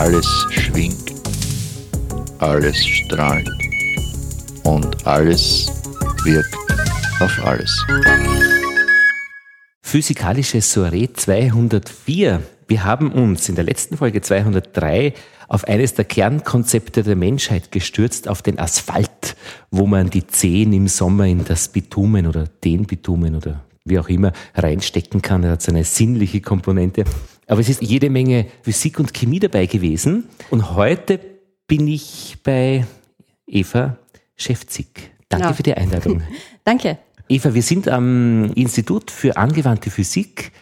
Alles schwingt, alles strahlt und alles wirkt auf alles. Physikalische Soiree 204. Wir haben uns in der letzten Folge 203 auf eines der Kernkonzepte der Menschheit gestürzt, auf den Asphalt, wo man die Zehen im Sommer in das Bitumen oder den Bitumen oder wie auch immer reinstecken kann. Er hat so eine sinnliche Komponente. Aber es ist jede Menge Physik und Chemie dabei gewesen. Und heute bin ich bei Eva Schäfzig. Danke ja. für die Einladung. Danke. Eva, wir sind am Institut für angewandte Physik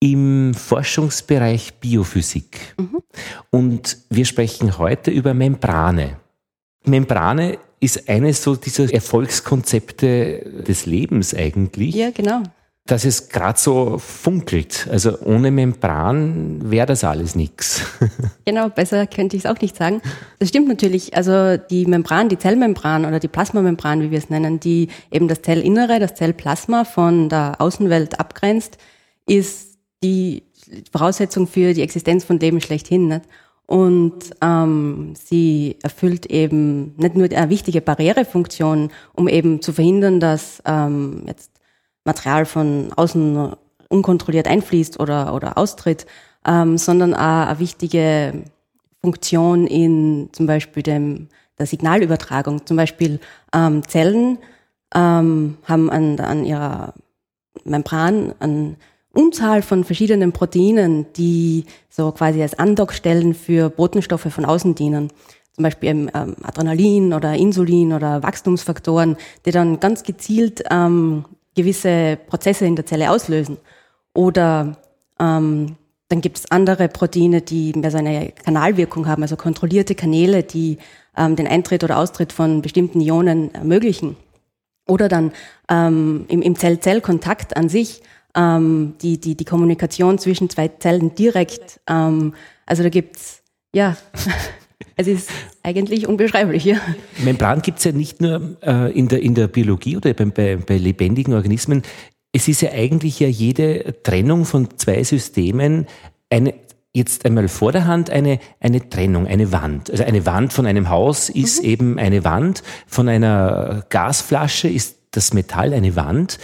im Forschungsbereich Biophysik. Mhm. Und wir sprechen heute über Membrane. Membrane ist eines so dieser Erfolgskonzepte des Lebens eigentlich. Ja, genau dass es gerade so funkelt. Also ohne Membran wäre das alles nichts. Genau, besser könnte ich es auch nicht sagen. Das stimmt natürlich. Also die Membran, die Zellmembran oder die Plasmamembran, wie wir es nennen, die eben das Zellinnere, das Zellplasma von der Außenwelt abgrenzt, ist die Voraussetzung für die Existenz von Leben schlechthin. Nicht? Und ähm, sie erfüllt eben nicht nur eine wichtige Barrierefunktion, um eben zu verhindern, dass ähm, jetzt Material von außen unkontrolliert einfließt oder, oder austritt, ähm, sondern auch eine wichtige Funktion in zum Beispiel dem, der Signalübertragung. Zum Beispiel ähm, Zellen ähm, haben an, an ihrer Membran eine Unzahl von verschiedenen Proteinen, die so quasi als Andockstellen für Botenstoffe von außen dienen. Zum Beispiel ähm, Adrenalin oder Insulin oder Wachstumsfaktoren, die dann ganz gezielt ähm, gewisse Prozesse in der Zelle auslösen. Oder ähm, dann gibt es andere Proteine, die mehr so eine Kanalwirkung haben, also kontrollierte Kanäle, die ähm, den Eintritt oder Austritt von bestimmten Ionen ermöglichen. Oder dann ähm, im, im Zell-Zell-Kontakt an sich ähm, die, die, die Kommunikation zwischen zwei Zellen direkt. Ähm, also da gibt's ja Es ist eigentlich unbeschreiblich. Ja. Membran gibt es ja nicht nur äh, in, der, in der Biologie oder bei, bei, bei lebendigen Organismen. Es ist ja eigentlich ja jede Trennung von zwei Systemen eine, jetzt einmal vor der Hand eine, eine Trennung, eine Wand. Also eine Wand von einem Haus ist mhm. eben eine Wand, von einer Gasflasche ist das Metall eine Wand.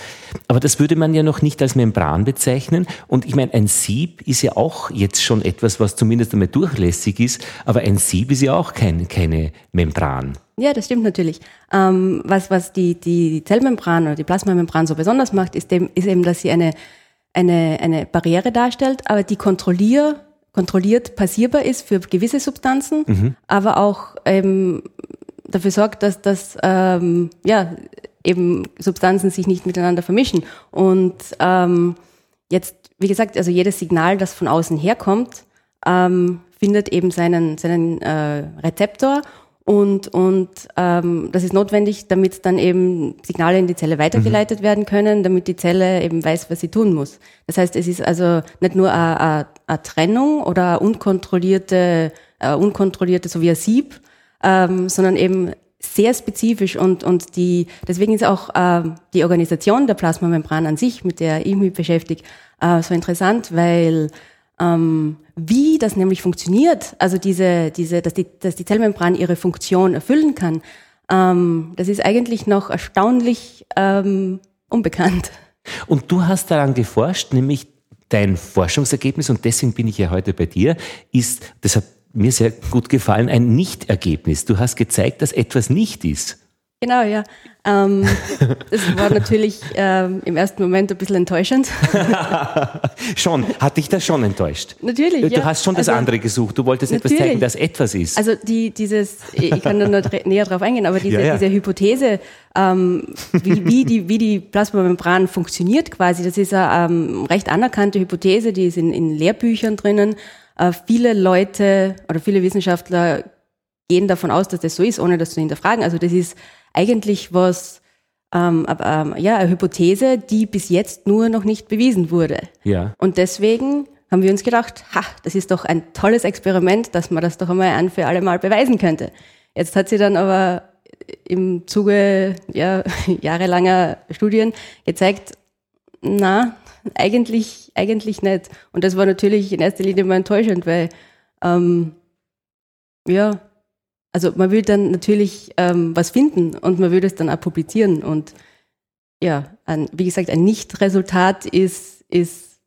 Aber das würde man ja noch nicht als Membran bezeichnen. Und ich meine, ein Sieb ist ja auch jetzt schon etwas, was zumindest einmal durchlässig ist. Aber ein Sieb ist ja auch kein, keine Membran. Ja, das stimmt natürlich. Ähm, was was die, die Zellmembran oder die Plasmamembran so besonders macht, ist, dem, ist eben, dass sie eine, eine, eine Barriere darstellt, aber die kontrollier, kontrolliert passierbar ist für gewisse Substanzen, mhm. aber auch eben dafür sorgt, dass das ähm, ja, eben Substanzen sich nicht miteinander vermischen. Und ähm, jetzt, wie gesagt, also jedes Signal, das von außen herkommt, ähm, findet eben seinen, seinen äh, Rezeptor und, und ähm, das ist notwendig, damit dann eben Signale in die Zelle weitergeleitet mhm. werden können, damit die Zelle eben weiß, was sie tun muss. Das heißt, es ist also nicht nur eine, eine Trennung oder eine unkontrollierte, eine unkontrollierte so wie ein Sieb, ähm, sondern eben sehr spezifisch und, und die, deswegen ist auch äh, die Organisation der Plasmamembran an sich, mit der ich mich beschäftige, äh, so interessant, weil ähm, wie das nämlich funktioniert, also diese, diese, dass die, dass die Zellmembran ihre Funktion erfüllen kann, ähm, das ist eigentlich noch erstaunlich ähm, unbekannt. Und du hast daran geforscht, nämlich dein Forschungsergebnis, und deswegen bin ich ja heute bei dir, ist, das hat mir sehr gut gefallen, ein Nicht-Ergebnis. Du hast gezeigt, dass etwas nicht ist. Genau, ja. Ähm, das war natürlich ähm, im ersten Moment ein bisschen enttäuschend. schon, hat dich das schon enttäuscht? Natürlich. Du ja. hast schon das also, andere gesucht. Du wolltest natürlich. etwas zeigen, dass etwas ist. Also die, dieses, ich kann da noch näher drauf eingehen, aber diese, ja, ja. diese Hypothese, ähm, wie, wie, die, wie die Plasmamembran funktioniert quasi, das ist eine ähm, recht anerkannte Hypothese, die ist in, in Lehrbüchern drinnen. Äh, viele Leute oder viele Wissenschaftler gehen davon aus, dass das so ist, ohne das zu hinterfragen. Also das ist eigentlich was, ähm, ähm, ja, eine Hypothese, die bis jetzt nur noch nicht bewiesen wurde. Ja. Und deswegen haben wir uns gedacht, ha, das ist doch ein tolles Experiment, dass man das doch einmal ein für alle Mal beweisen könnte. Jetzt hat sie dann aber im Zuge ja, jahrelanger Studien gezeigt, na, eigentlich, eigentlich nicht. Und das war natürlich in erster Linie mal enttäuschend, weil ähm, ja, also man will dann natürlich ähm, was finden und man würde es dann auch publizieren. Und ja, ein, wie gesagt, ein Nicht-Resultat ist, ist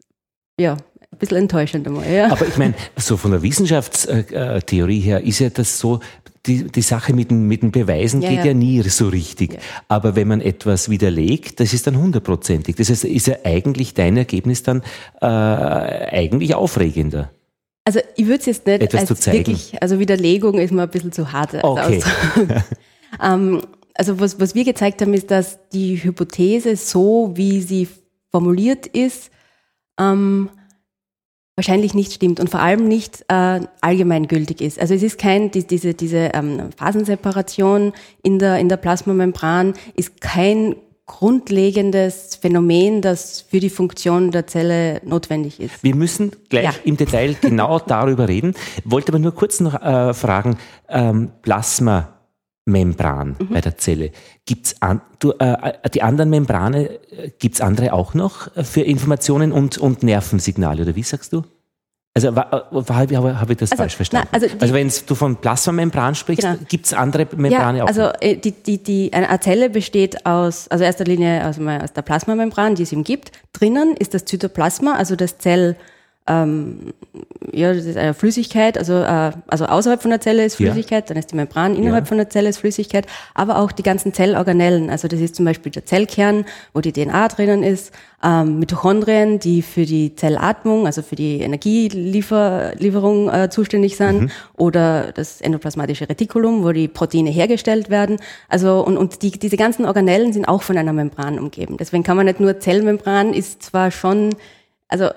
ja ein bisschen enttäuschend einmal. Ja. Aber ich meine, so von der Wissenschaftstheorie her ist ja das so, die, die Sache mit den, mit den Beweisen ja, geht ja. ja. nie so richtig. Ja. Aber wenn man etwas widerlegt, das ist dann hundertprozentig. Das heißt, ist ja eigentlich dein Ergebnis dann äh, eigentlich aufregender. Also ich würde es jetzt nicht Etwas als wirklich, also Widerlegung ist mir ein bisschen zu hart. Okay. ähm, also was, was wir gezeigt haben, ist, dass die Hypothese so, wie sie formuliert ist, ähm, wahrscheinlich nicht stimmt und vor allem nicht äh, allgemeingültig ist. Also es ist kein, die, diese, diese ähm, Phasenseparation in der, in der Plasmamembran ist kein grundlegendes Phänomen, das für die Funktion der Zelle notwendig ist. Wir müssen gleich ja. im Detail genau darüber reden. Wollte aber nur kurz noch äh, fragen, ähm, Plasmamembran mhm. bei der Zelle. Gibt's an, du, äh, die anderen Membrane, äh, gibt's andere auch noch für Informationen und, und Nervensignale, oder wie sagst du? Also habe hab ich das also, falsch verstanden? Na, also, also wenn du von Plasmamembran sprichst, genau. gibt es andere Membrane ja, auch? Also äh, die, die, die, eine Zelle besteht aus, also erster Linie aus, aus der Plasmamembran, die es ihm gibt. Drinnen ist das Zytoplasma, also das Zell ähm, ja, das ist eine Flüssigkeit, also, äh, also außerhalb von der Zelle ist Flüssigkeit, ja. dann ist die Membran innerhalb ja. von der Zelle ist Flüssigkeit, aber auch die ganzen Zellorganellen, also das ist zum Beispiel der Zellkern, wo die DNA drinnen ist, ähm, Mitochondrien, die für die Zellatmung, also für die Energielieferung äh, zuständig sind, mhm. oder das endoplasmatische Retikulum, wo die Proteine hergestellt werden. Also und, und die, diese ganzen Organellen sind auch von einer Membran umgeben. Deswegen kann man nicht nur Zellmembran ist zwar schon, also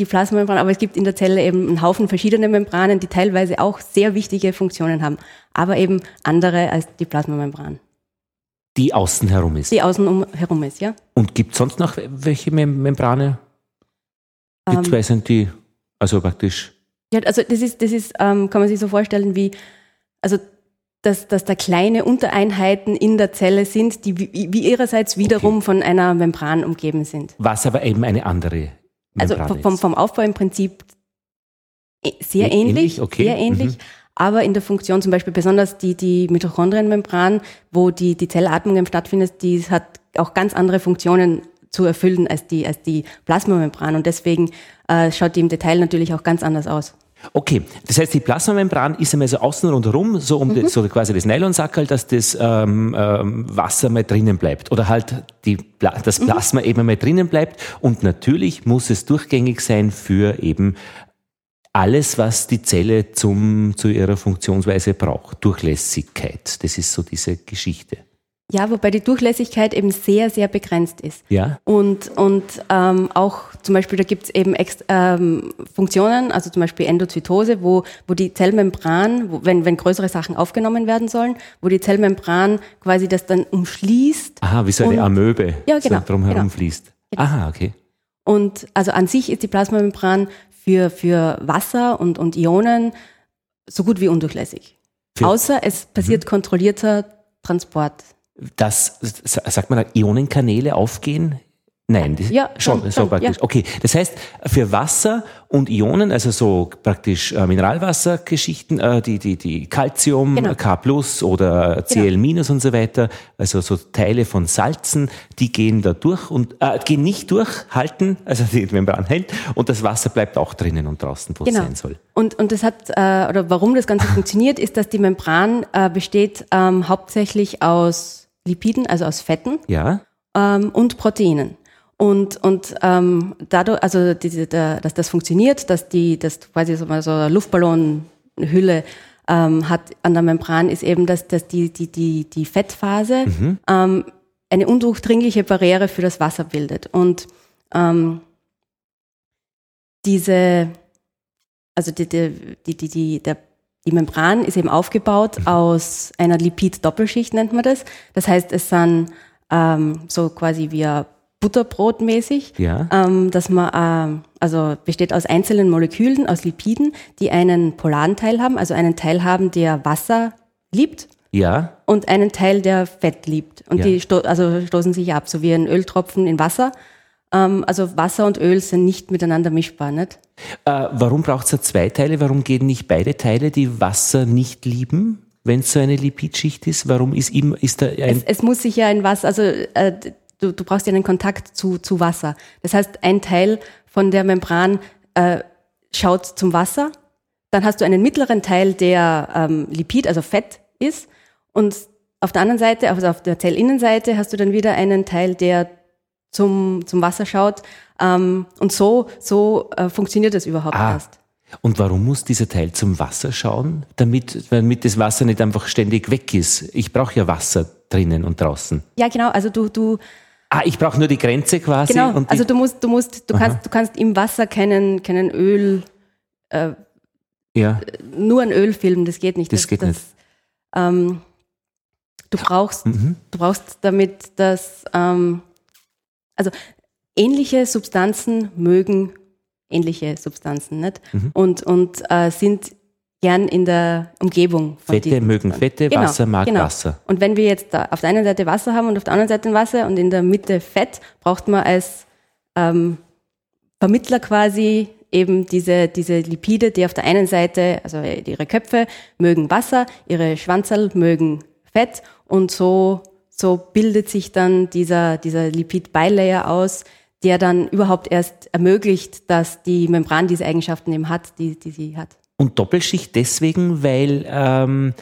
die Plasmamembran, aber es gibt in der Zelle eben einen Haufen verschiedene Membranen, die teilweise auch sehr wichtige Funktionen haben, aber eben andere als die Plasmamembran. Die außen herum ist. Die außen herum ist, ja. Und gibt es sonst noch welche Mem Membrane? Die ähm, zwei sind die, also praktisch. Ja, also das ist, das ist, ähm, kann man sich so vorstellen wie, also dass, dass da kleine Untereinheiten in der Zelle sind, die wie, wie ihrerseits wiederum okay. von einer Membran umgeben sind. Was aber eben eine andere also vom, vom Aufbau im Prinzip e, sehr ähnlich, ähnlich okay. sehr ähnlich. Mhm. Aber in der Funktion zum Beispiel besonders die, die Mitochondrienmembran, wo die, die Zellatmung stattfindet, die hat auch ganz andere Funktionen zu erfüllen als die, als die Plasmamembran. Und deswegen äh, schaut die im Detail natürlich auch ganz anders aus. Okay, das heißt, die Plasmamembran ist einmal so außen rundherum, so um mhm. das, so quasi das Nylonsackerl, dass das ähm, ähm, Wasser mal drinnen bleibt oder halt die, das mhm. Plasma mhm. eben mal drinnen bleibt. Und natürlich muss es durchgängig sein für eben alles, was die Zelle zum, zu ihrer Funktionsweise braucht. Durchlässigkeit, das ist so diese Geschichte. Ja, wobei die Durchlässigkeit eben sehr, sehr begrenzt ist. Ja. Und, und ähm, auch zum Beispiel, da gibt es eben ähm, Funktionen, also zum Beispiel Endozytose, wo, wo die Zellmembran, wo, wenn, wenn größere Sachen aufgenommen werden sollen, wo die Zellmembran quasi das dann umschließt. Aha, wie so eine Amöbe, ja, genau, so drumherum genau. fließt. Genau. Aha, okay. Und also an sich ist die Plasmamembran für, für Wasser und, und Ionen so gut wie undurchlässig. Für Außer es passiert mhm. kontrollierter Transport dass, sagt man, Ionenkanäle aufgehen Nein, das ja, schon, schon, so praktisch. Ja. Okay, das heißt, für Wasser und Ionen, also so praktisch äh, Mineralwassergeschichten, äh, die, die, die Calcium, genau. K plus oder Cl genau. minus und so weiter, also so Teile von Salzen, die gehen da durch und äh, gehen nicht durch, halten, also die Membran hält und das Wasser bleibt auch drinnen und draußen, wo genau. es sein soll. Und, und das hat, äh, oder warum das Ganze funktioniert, ist, dass die Membran äh, besteht ähm, hauptsächlich aus Lipiden, also aus Fetten ja. ähm, und Proteinen. Und, und ähm, dadurch, also diese, der, dass das funktioniert, dass die, das quasi so eine Luftballonhülle ähm, hat an der Membran, ist eben, dass, dass die, die, die, die Fettphase mhm. ähm, eine undurchdringliche Barriere für das Wasser bildet. Und ähm, diese, also die, die, die, die, die, der, die Membran ist eben aufgebaut mhm. aus einer Lipid-Doppelschicht, nennt man das. Das heißt, es sind ähm, so quasi wie ein Butterbrotmäßig, ja. ähm, dass man, äh, also besteht aus einzelnen Molekülen, aus Lipiden, die einen polaren Teil haben, also einen Teil haben, der Wasser liebt. Ja. Und einen Teil, der Fett liebt. Und ja. die sto also stoßen sich ab, so wie ein Öltropfen in Wasser. Ähm, also Wasser und Öl sind nicht miteinander mischbar, nicht? Äh, warum braucht es da zwei Teile? Warum gehen nicht beide Teile, die Wasser nicht lieben? Wenn es so eine Lipidschicht ist, warum ist, ihm, ist da ein. Es, es muss sich ja ein Wasser, also äh, du, du brauchst ja einen Kontakt zu, zu Wasser. Das heißt, ein Teil von der Membran äh, schaut zum Wasser, dann hast du einen mittleren Teil, der ähm, Lipid, also Fett ist, und auf der anderen Seite, also auf der Zellinnenseite, hast du dann wieder einen Teil, der zum, zum Wasser schaut. Ähm, und so, so äh, funktioniert das überhaupt Ah. erst. Und warum muss dieser Teil zum Wasser schauen? Damit, damit das Wasser nicht einfach ständig weg ist. Ich brauche ja Wasser drinnen und draußen. Ja, genau. Also du, du, Ah, ich brauche nur die Grenze quasi. genau. Also du musst, du musst, du kannst, du kannst im Wasser keinen, keinen Öl, äh, ja, nur ein Ölfilm, das geht nicht. Das geht nicht. Ähm, du brauchst, Mhm. du brauchst damit, dass, ähm, also ähnliche Substanzen mögen ähnliche Substanzen, nicht? Mhm. Und, und äh, sind gern in der Umgebung von Fette mögen. Fette, Genau, Wasser mag genau. Wasser. Und wenn wir jetzt auf der einen Seite Wasser haben und auf der anderen Seite Wasser und in der Mitte Fett, braucht man als ähm, Vermittler quasi eben diese, diese Lipide, die auf der einen Seite, also ihre Köpfe mögen Wasser, ihre Schwanzerl mögen Fett und so, so bildet sich dann dieser, dieser Lipid-Bilayer aus, der dann überhaupt erst ermöglicht, dass die Membran diese Eigenschaften eben hat, die, die sie hat. Und Doppelschicht deswegen, weil ähm,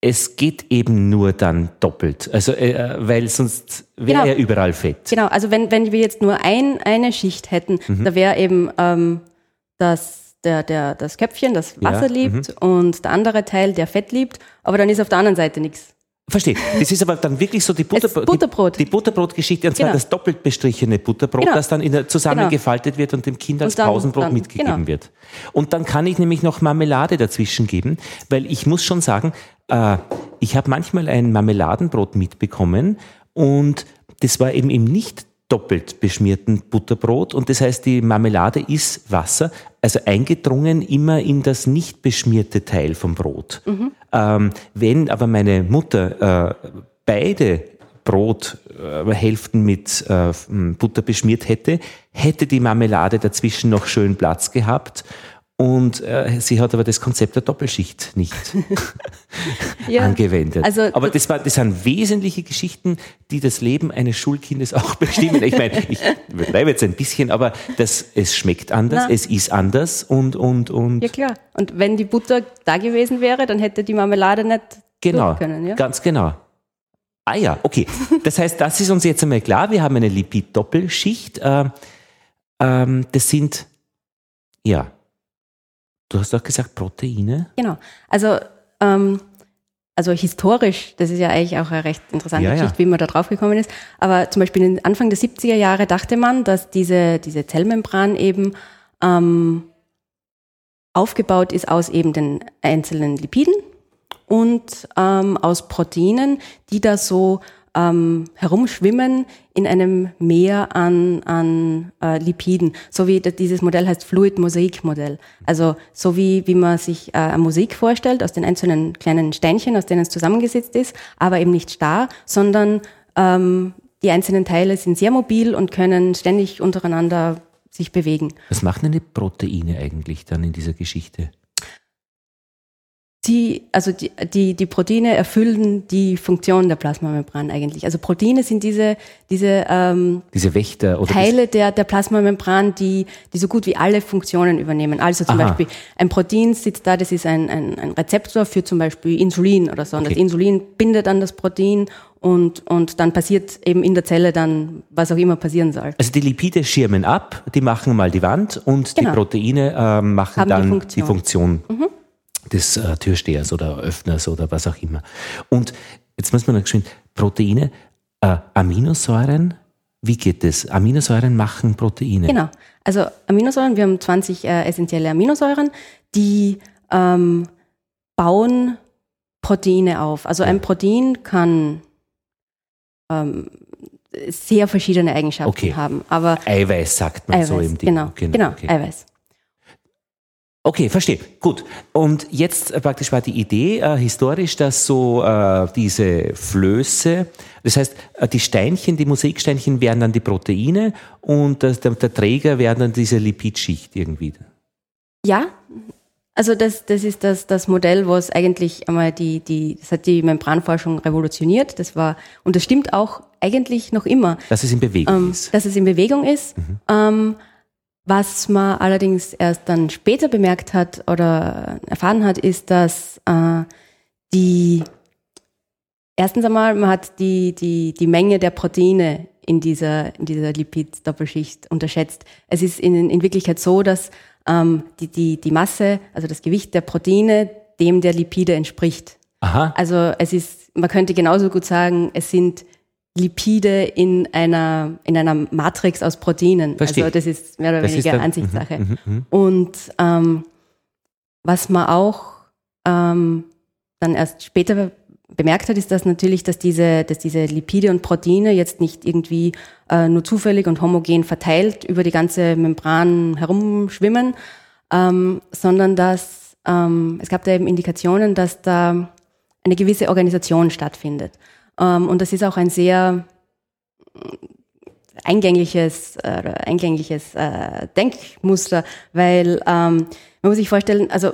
es geht eben nur dann doppelt. Also, äh, weil sonst wäre Genau. ja überall Fett. Genau, also wenn, wenn wir jetzt nur ein, eine Schicht hätten, Mhm. da wäre eben ähm, das, der, der, das Köpfchen, das Ja, Wasser liebt und der andere Teil, der Fett liebt, aber dann ist auf der anderen Seite nichts. Verstehe. Das ist aber dann wirklich so die, Butter, Butterbrot. die, die Butterbrotgeschichte, und zwar Genau. das doppelt bestrichene Butterbrot, Genau. das dann in der, zusammengefaltet wird und dem Kind als dann- Pausenbrot dann- mitgegeben genau. wird. Und dann kann ich nämlich noch Marmelade dazwischen geben, weil ich muss schon sagen, äh, ich habe manchmal ein Marmeladenbrot mitbekommen und das war eben im nicht doppelt beschmierten Butterbrot und das heißt, die Marmelade ist Wasser, also eingedrungen immer in das nicht beschmierte Teil vom Brot. Ähm, wenn aber meine Mutter äh, beide Brothälften mit äh, Butter beschmiert hätte, hätte die Marmelade dazwischen noch schön Platz gehabt. Und äh, sie hat aber das Konzept der Doppelschicht nicht Ja, angewendet. also- aber das, war, das sind wesentliche Geschichten, die das Leben eines Schulkindes auch bestimmen. Ich meine, ich übertreibe jetzt ein bisschen, aber das, es schmeckt anders, Na. es ist anders und, und, und Ja klar. Und wenn die Butter da gewesen wäre, dann hätte die Marmelade nicht Genau, können. Ja? ganz genau. Ah ja, okay. Das heißt, das ist uns jetzt einmal klar. Wir haben eine Lipid-Doppelschicht. Äh, ähm, das sind, ja, du hast auch gesagt Proteine. Genau. Also, ähm, also historisch, das ist ja eigentlich auch eine recht interessante Ja, ja. Geschichte, wie man da drauf gekommen ist. Aber zum Beispiel in Anfang der 70er Jahre dachte man, dass diese, diese Zellmembran eben ähm, aufgebaut ist aus eben den einzelnen Lipiden und ähm, aus Proteinen, die da so ähm, herumschwimmen in einem Meer an, an äh, Lipiden. So wie dieses Modell heißt Fluid-Mosaik-Modell. Also so wie, wie man sich äh, eine Musik vorstellt, aus den einzelnen kleinen Steinchen, aus denen es zusammengesetzt ist, aber eben nicht starr, sondern ähm, die einzelnen Teile sind sehr mobil und können ständig untereinander sich bewegen. Was machen denn die Proteine eigentlich dann in dieser Geschichte? Die, also die, die, die Proteine erfüllen die Funktion der Plasmamembran eigentlich. Also Proteine sind diese, diese ähm, Diese Wächter oder Teile der, der Plasmamembran, die, die so gut wie alle Funktionen übernehmen. Also zum Aha. Beispiel ein Protein sitzt da, das ist ein, ein, ein Rezeptor für zum Beispiel Insulin oder so. Und Okay. das Insulin bindet an das Protein und, und dann passiert eben in der Zelle dann, was auch immer passieren soll. Also die Lipide schirmen ab, die machen mal die Wand und Genau. die Proteine ähm, machen Haben die dann Funktion. die Funktion des äh, Türstehers oder Öffners oder was auch immer. Und jetzt muss man noch geschwind, Proteine, äh, Aminosäuren, wie geht das? Aminosäuren machen Proteine. Genau. Also Aminosäuren, wir haben 20 äh, essentielle Aminosäuren, die ähm, bauen Proteine auf. Also ein Protein kann ähm, sehr verschiedene Eigenschaften Okay. haben. Aber Eiweiß sagt man so Eiweiß, im Ding. genau, genau, okay. Eiweiß. Okay, verstehe. Gut. Und jetzt äh, praktisch war die Idee äh, historisch, dass so äh, diese Flöße, das heißt, äh, die Steinchen, die Mosaiksteinchen wären dann die Proteine und das, der, der Träger wäre dann diese Lipidschicht irgendwie. Ja, also das, das ist das, das Modell, was eigentlich einmal die, die, das hat die Membranforschung revolutioniert. Das war, und das stimmt auch eigentlich noch immer. Dass es in Bewegung ähm, ist. Dass es in Bewegung ist. Mhm. Ähm, was man allerdings erst dann später bemerkt hat oder erfahren hat, ist, dass äh, die erstens einmal, man hat die, die, die Menge der Proteine in dieser, in dieser Lipid-Doppelschicht unterschätzt. Es ist in, in Wirklichkeit so, dass ähm, die, die, die Masse, also das Gewicht der Proteine, dem der Lipide entspricht. Aha. Also es ist, man könnte genauso gut sagen, es sind Lipide in einer, in einer Matrix aus Proteinen. Verstehe. Also das ist mehr oder Das weniger Ansichtssache. Mhm, mhm. Und ähm, was man auch ähm, dann erst später bemerkt hat, ist, dass natürlich, dass diese, dass diese Lipide und Proteine jetzt nicht irgendwie äh, nur zufällig und homogen verteilt über die ganze Membran herumschwimmen, ähm, sondern dass ähm, es gab da eben Indikationen, dass da eine gewisse Organisation stattfindet. Ähm, und das ist auch ein sehr eingängliches, äh, eingängliches äh, Denkmuster, weil ähm, man muss sich vorstellen, also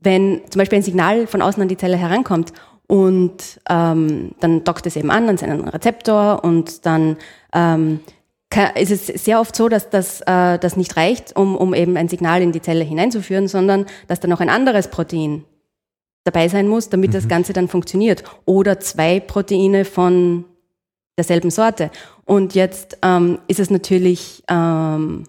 wenn zum Beispiel ein Signal von außen an die Zelle herankommt und ähm, dann dockt es eben an an seinen Rezeptor und dann ähm, ka- ist es sehr oft so, dass das, äh, das nicht reicht, um, um eben ein Signal in die Zelle hineinzuführen, sondern dass da noch ein anderes Protein dabei sein muss, damit das Ganze dann funktioniert. Oder zwei Proteine von derselben Sorte. Und jetzt ähm, ist es natürlich ähm,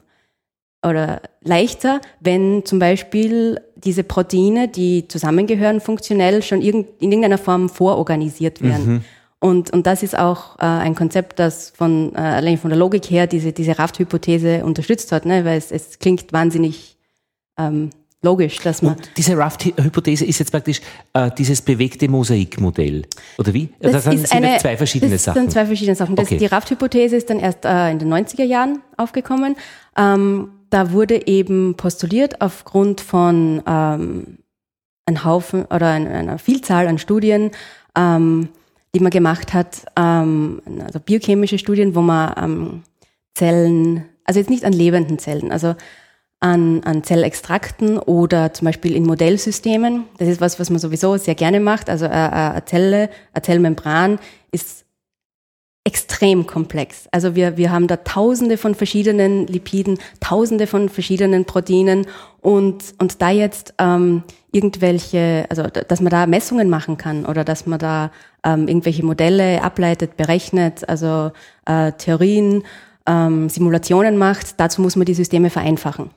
oder leichter, wenn zum Beispiel diese Proteine, die zusammengehören, funktionell schon irgend, in irgendeiner Form vororganisiert werden. Und, und das ist auch äh, ein Konzept, das von, äh, allein von der Logik her diese, diese Raft-Hypothese unterstützt hat, ne? weil es, es klingt wahnsinnig ähm, logisch, dass man. Und diese Raft-Hypothese ist jetzt praktisch äh, dieses bewegte Mosaikmodell. Oder wie? Das sind ist eine, zwei verschiedene das Sachen. sind zwei verschiedene Sachen. Das, Okay. Die Raft-Hypothese ist dann erst äh, in den 90er Jahren aufgekommen. Ähm, da wurde eben postuliert aufgrund von ähm, einem Haufen oder ein- einer Vielzahl an Studien, ähm, die man gemacht hat, ähm, also biochemische Studien, wo man ähm, Zellen, also jetzt nicht an lebenden Zellen, also an, an Zellextrakten oder zum Beispiel in Modellsystemen. Das ist was, was man sowieso sehr gerne macht. Also äh, äh, eine Zelle, eine Zellmembran ist extrem komplex. Also wir, wir haben da tausende von verschiedenen Lipiden, tausende von verschiedenen Proteinen und, und da jetzt ähm, irgendwelche, also dass man da Messungen machen kann oder dass man da ähm, irgendwelche Modelle ableitet, berechnet, also äh, Theorien, ähm, Simulationen macht, dazu muss man die Systeme vereinfachen.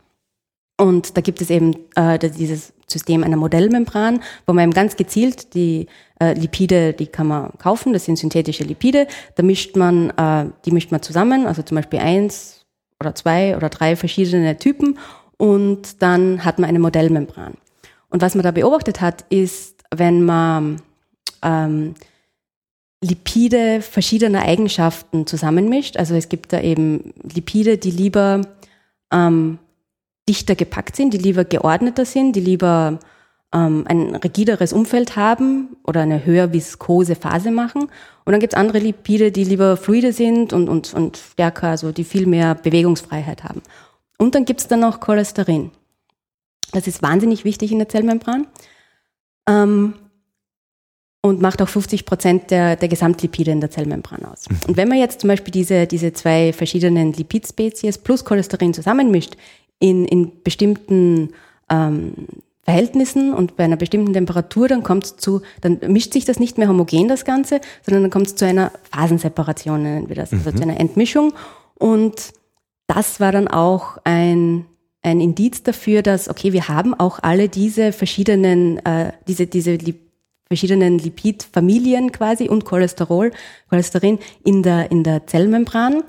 Und da gibt es eben äh, dieses System einer Modellmembran, wo man eben ganz gezielt die äh, Lipide, die kann man kaufen, das sind synthetische Lipide, da mischt man, äh, die mischt man zusammen, also zum Beispiel eins oder zwei oder drei verschiedene Typen und dann hat man eine Modellmembran. Und was man da beobachtet hat, ist, wenn man ähm, Lipide verschiedener Eigenschaften zusammenmischt, also es gibt da eben Lipide, die lieber ähm, dichter gepackt sind, die lieber geordneter sind, die lieber ähm, ein rigideres Umfeld haben oder eine höher viskose Phase machen. Und dann gibt es andere Lipide, die lieber fluide sind und, und, und stärker, also die viel mehr Bewegungsfreiheit haben. Und dann gibt es dann noch Cholesterin. Das ist wahnsinnig wichtig in der Zellmembran. Ähm, und macht auch 50 Prozent der, der Gesamtlipide in der Zellmembran aus. Und wenn man jetzt zum Beispiel diese, diese zwei verschiedenen Lipidspezies plus Cholesterin zusammenmischt in, in bestimmten ähm, Verhältnissen und bei einer bestimmten Temperatur, dann kommt es zu, dann mischt sich das nicht mehr homogen, das Ganze, sondern dann kommt es zu einer Phasenseparation, nennen wir das, also zu einer Entmischung. Und das war dann auch ein, ein Indiz dafür, dass, okay, wir haben auch alle diese verschiedenen, äh, diese, diese Lip verschiedenen Lipidfamilien quasi und Cholesterol, Cholesterin in der, in der Zellmembran.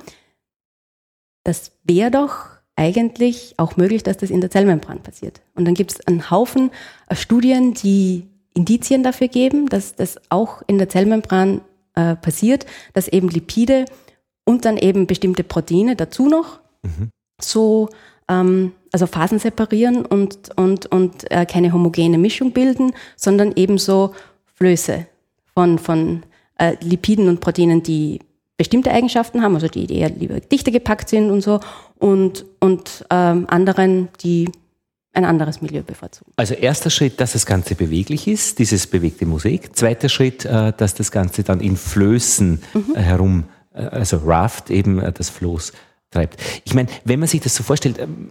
Das wäre doch eigentlich auch möglich, dass das in der Zellmembran passiert. Und dann gibt es einen Haufen äh, Studien, die Indizien dafür geben, dass das auch in der Zellmembran äh, passiert, dass eben Lipide und dann eben bestimmte Proteine dazu noch so, ähm, also Phasen separieren und, und, und äh, keine homogene Mischung bilden, sondern ebenso Flöße von, von äh, Lipiden und Proteinen, die bestimmte Eigenschaften haben, also die eher lieber dichter gepackt sind und so, und, und ähm, anderen, die ein anderes Milieu bevorzugen. Also erster Schritt, dass das Ganze beweglich ist, dieses bewegte Mosaik. Zweiter Schritt, äh, dass das Ganze dann in Flößen mhm. Äh, herum, äh, also Raft eben das Floß treibt. Ich meine, wenn man sich das so vorstellt, ähm,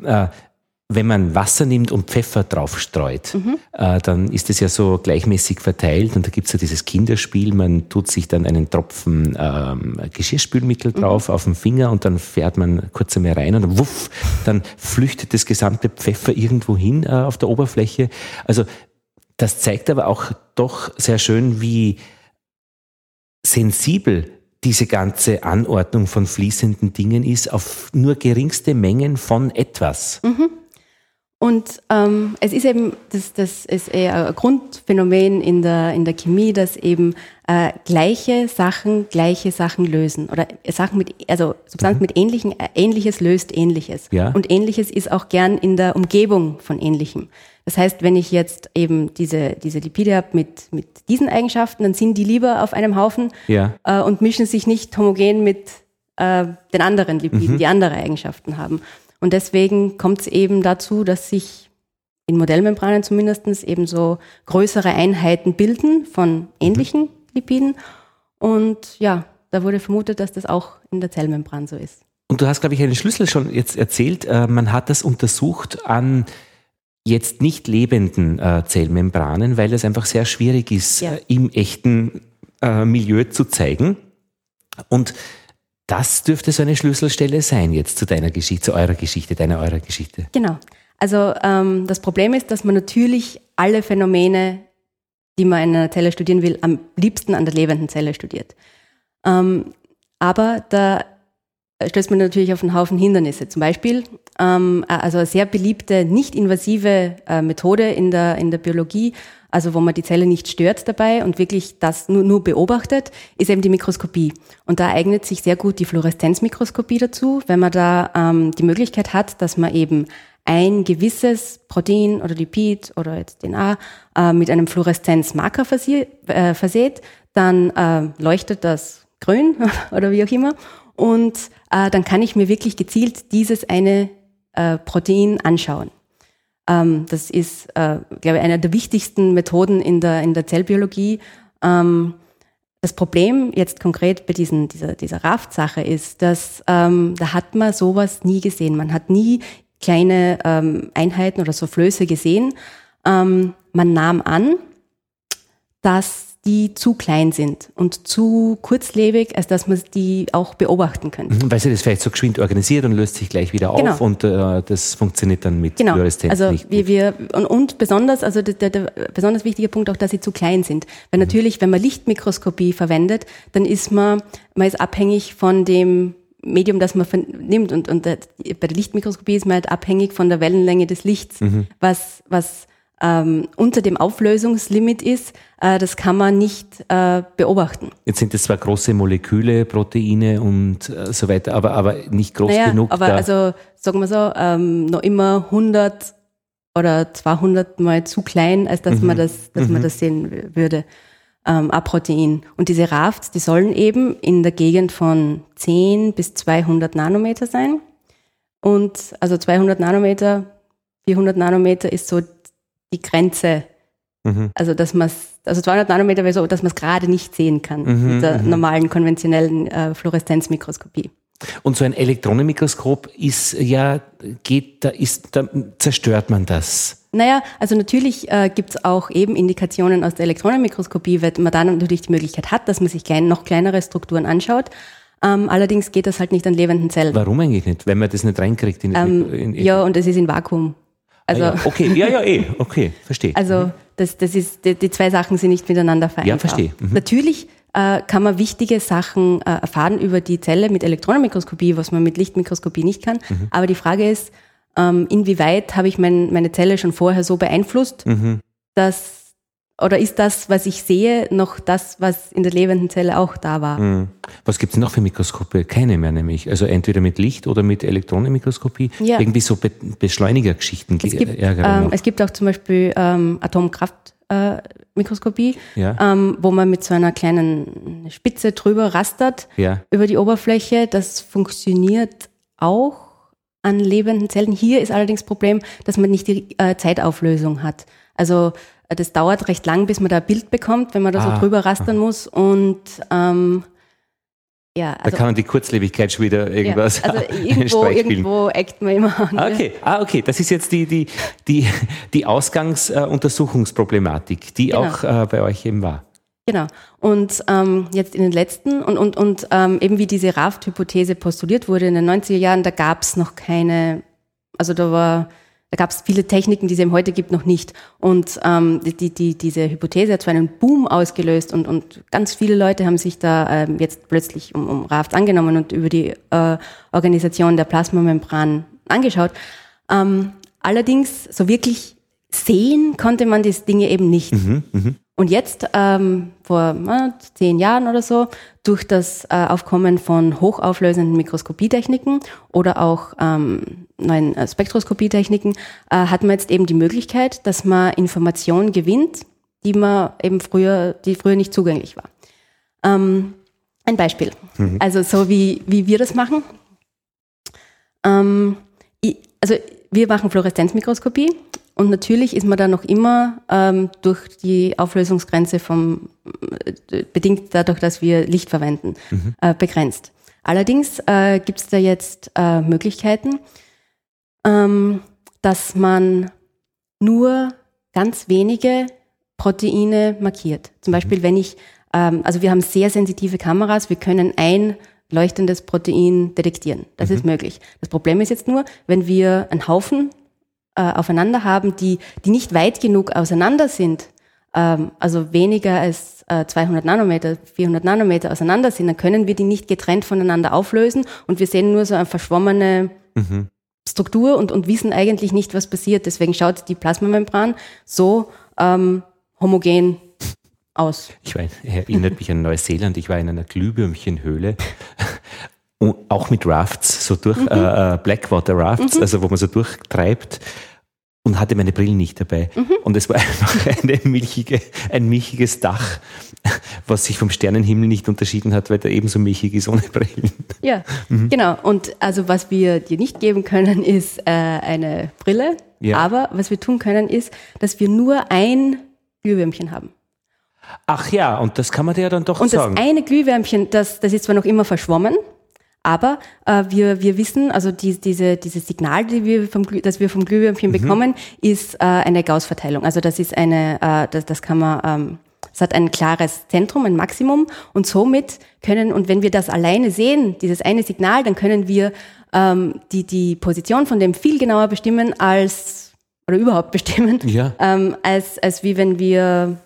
wenn man Wasser nimmt und Pfeffer drauf streut, mhm. äh, dann ist es ja so gleichmäßig verteilt und da gibt's ja dieses Kinderspiel, man tut sich dann einen Tropfen ähm, Geschirrspülmittel mhm. drauf mhm. auf den Finger und dann fährt man kurz einmal rein und dann wuff, dann flüchtet das gesamte Pfeffer irgendwo hin äh, auf der Oberfläche. Also das zeigt aber auch doch sehr schön, wie sensibel diese ganze Anordnung von fließenden Dingen ist auf nur geringste Mengen von etwas. Mhm. Und ähm, es ist eben, das, das ist eher ein Grundphänomen in der, in der Chemie, dass eben äh, gleiche Sachen gleiche Sachen lösen. Oder Sachen mit, also Substanzen mhm. mit ähnlichen, äh, ähnliches löst ähnliches. Ja. Und ähnliches ist auch gern in der Umgebung von ähnlichem. Das heißt, wenn ich jetzt eben diese, diese Lipide habe mit, mit diesen Eigenschaften, dann sind die lieber auf einem Haufen ja. äh, und mischen sich nicht homogen mit äh, den anderen Lipiden, mhm. die andere Eigenschaften haben. Und deswegen kommt es eben dazu, dass sich in Modellmembranen zumindest eben so größere Einheiten bilden von ähnlichen mhm. Lipiden. Und ja, da wurde vermutet, dass das auch in der Zellmembran so ist. Und du hast, glaube ich, einen Schlüssel schon jetzt erzählt. Äh, man hat das untersucht an jetzt nicht lebenden äh, Zellmembranen, weil es einfach sehr schwierig ist, ja. Äh, im echten Milieu zu zeigen. Und das dürfte so eine Schlüsselstelle sein jetzt zu deiner Geschichte, zu eurer Geschichte, deiner eurer Geschichte. Genau. Also ähm, das Problem ist, dass man natürlich alle Phänomene, die man in einer Zelle studieren will, am liebsten an der lebenden Zelle studiert. Ähm, aber da stößt man natürlich auf einen Haufen Hindernisse. Zum Beispiel, ähm, also eine sehr beliebte, nicht invasive äh, Methode in der, in der Biologie also wo man die Zelle nicht stört dabei und wirklich das nur, nur beobachtet, ist eben die Mikroskopie. Und da eignet sich sehr gut die Fluoreszenzmikroskopie dazu, wenn man da ähm, die Möglichkeit hat, dass man eben ein gewisses Protein oder Lipid oder jetzt DNA äh, mit einem Fluoreszenzmarker versie, äh, verseht, dann äh, leuchtet das grün oder wie auch immer und äh, dann kann ich mir wirklich gezielt dieses eine äh, Protein anschauen. Ähm, das ist, äh, glaube ich, eine der wichtigsten Methoden in der, in der Zellbiologie. Ähm, das Problem jetzt konkret bei diesen, dieser, dieser Raft-Sache ist, dass ähm, da hat man sowas nie gesehen. Man hat nie kleine ähm, Einheiten oder so Flöße gesehen. Ähm, man nahm an, dass die zu klein sind und zu kurzlebig, als dass man die auch beobachten könnte. Mhm, weil sie das vielleicht so geschwind organisiert und löst sich gleich wieder genau. auf und äh, das funktioniert dann mit genau. Fluoreszenz also nicht. Wir, wir, und, und besonders, also der, der, der besonders wichtige Punkt auch, dass sie zu klein sind. Weil mhm. natürlich, wenn man Lichtmikroskopie verwendet, dann ist man, man ist abhängig von dem Medium, das man nimmt und, und bei der Lichtmikroskopie ist man halt abhängig von der Wellenlänge des Lichts, mhm. was, was ähm, unter dem Auflösungslimit ist, äh, das kann man nicht äh, beobachten. Jetzt sind es zwar große Moleküle, Proteine und äh, so weiter, aber, aber nicht groß naja, genug. Aber also, sagen wir so, ähm, noch immer 100 oder 200 mal zu klein, als dass mhm. man das, dass mhm. man das sehen würde. Ähm, ein Protein. Und diese Rafts, die sollen eben in der Gegend von 10 bis 200 Nanometer sein. Und also 200 Nanometer, 400 Nanometer ist so die Grenze. Mhm. Also, dass man also 200 Nanometer wäre so, dass man es gerade nicht sehen kann mhm, mit der mhm. normalen konventionellen äh, Fluoreszenzmikroskopie. Und so ein Elektronenmikroskop ist ja, geht, da ist, da zerstört man das. Naja, also natürlich äh, gibt es auch eben Indikationen aus der Elektronenmikroskopie, wenn man dann natürlich die Möglichkeit hat, dass man sich klein, noch kleinere Strukturen anschaut. Ähm, allerdings geht das halt nicht an lebenden Zellen. Warum eigentlich nicht? Wenn man das nicht reinkriegt in, ähm, in, in Ja, und es ist in Vakuum. Also, ah, ja. Okay, ja, ja, eh, okay, verstehe. Also das, das ist, die, die, zwei Sachen sind nicht miteinander vereinbar. Ja, verstehe. Mhm. Natürlich äh, kann man wichtige Sachen äh, erfahren über die Zelle mit Elektronenmikroskopie, was man mit Lichtmikroskopie nicht kann. Mhm. Aber die Frage ist, ähm, inwieweit habe ich mein, meine Zelle schon vorher so beeinflusst, mhm. dass oder ist das, was ich sehe, noch das, was in der lebenden Zelle auch da war? Mhm. Was gibt es noch für Mikroskope? Keine mehr nämlich. Also entweder mit Licht oder mit Elektronenmikroskopie. Ja. Irgendwie so Be Beschleunigergeschichten. Es gibt, ähm, es gibt auch zum Beispiel ähm, Atomkraftmikroskopie, Ja. ähm, wo man mit so einer kleinen Spitze drüber rastert ja. über die Oberfläche. Das funktioniert auch an lebenden Zellen. Hier ist allerdings das Problem, dass man nicht die äh, Zeitauflösung hat. Also äh, das dauert recht lang, bis man da ein Bild bekommt, wenn man da Ah, so drüber rastern muss. Und ähm, ja, Da also, kann man die Kurzlebigkeit schon wieder irgendwas ja, also irgendwo, irgendwo eckt man immer an. Ah, okay. Ah, okay. Das ist jetzt die, die, die, die Ausgangsuntersuchungsproblematik, die Genau. auch äh, bei euch eben war. Genau. Und ähm, jetzt in den letzten und, und, und ähm, eben wie diese Raft-Hypothese postuliert wurde in den 90er Jahren, da gab es noch keine, also da war, da gab es viele Techniken, die es eben heute gibt, noch nicht. Und ähm, die, die, die, diese Hypothese hat zwar einen Boom ausgelöst und, und ganz viele Leute haben sich da ähm, jetzt plötzlich um, um Raft angenommen und über die äh, Organisation der Plasmamembran angeschaut. Ähm, allerdings so wirklich sehen konnte man diese Dinge eben nicht. Und jetzt, ähm, vor äh, zehn Jahren oder so, durch das äh, Aufkommen von hochauflösenden Mikroskopietechniken oder auch ähm, neuen äh, Spektroskopietechniken, äh, hat man jetzt eben die Möglichkeit, dass man Informationen gewinnt, die man eben früher, die früher nicht zugänglich war. Ähm, ein Beispiel. Also so wie, wie wir das machen. Ähm, ich, also wir machen Fluoreszenzmikroskopie und natürlich ist man da noch immer ähm, durch die Auflösungsgrenze vom äh, bedingt dadurch, dass wir Licht verwenden, äh, begrenzt. Allerdings äh, gibt es da jetzt äh, Möglichkeiten, ähm, dass man nur ganz wenige Proteine markiert. Zum Beispiel, wenn ich, ähm, also wir haben sehr sensitive Kameras, wir können ein leuchtendes Protein detektieren. Das ist möglich. Das Problem ist jetzt nur, wenn wir einen Haufen äh, aufeinander haben, die, die nicht weit genug auseinander sind, ähm, also weniger als äh, 200 Nanometer, 400 Nanometer auseinander sind, dann können wir die nicht getrennt voneinander auflösen und wir sehen nur so eine verschwommene Struktur und, und wissen eigentlich nicht, was passiert. Deswegen schaut die Plasmamembran so ähm, homogen aus. Ich war, erinnert mich an Neuseeland, ich war in einer Glühwürmchenhöhle. Und auch mit Rafts, so durch Mhm. äh, äh, Blackwater Rafts, also wo man so durchtreibt und hatte meine Brillen nicht dabei. Mhm. Und es war einfach eine milchige, ein milchiges Dach, was sich vom Sternenhimmel nicht unterschieden hat, weil der ebenso milchig ist ohne Brillen. Ja, Mhm. genau. Und also was wir dir nicht geben können, ist äh, eine Brille. Ja. Aber was wir tun können, ist, dass wir nur ein Glühwürmchen haben. Ach ja, und das kann man dir ja dann doch Und das sagen. eine Glühwürmchen, das, das ist zwar noch immer verschwommen, aber äh, wir, wir wissen, also die, diese, dieses Signal, die wir vom, das wir vom Glühwürmchen bekommen, ist äh, eine Gauss-Verteilung. Also das ist eine, äh, das, das kann man, ähm, es hat ein klares Zentrum, ein Maximum und somit können, und wenn wir das alleine sehen, dieses eine Signal, dann können wir ähm, die, die Position von dem viel genauer bestimmen als, oder überhaupt bestimmen, Ja. ähm, als, als wie wenn wir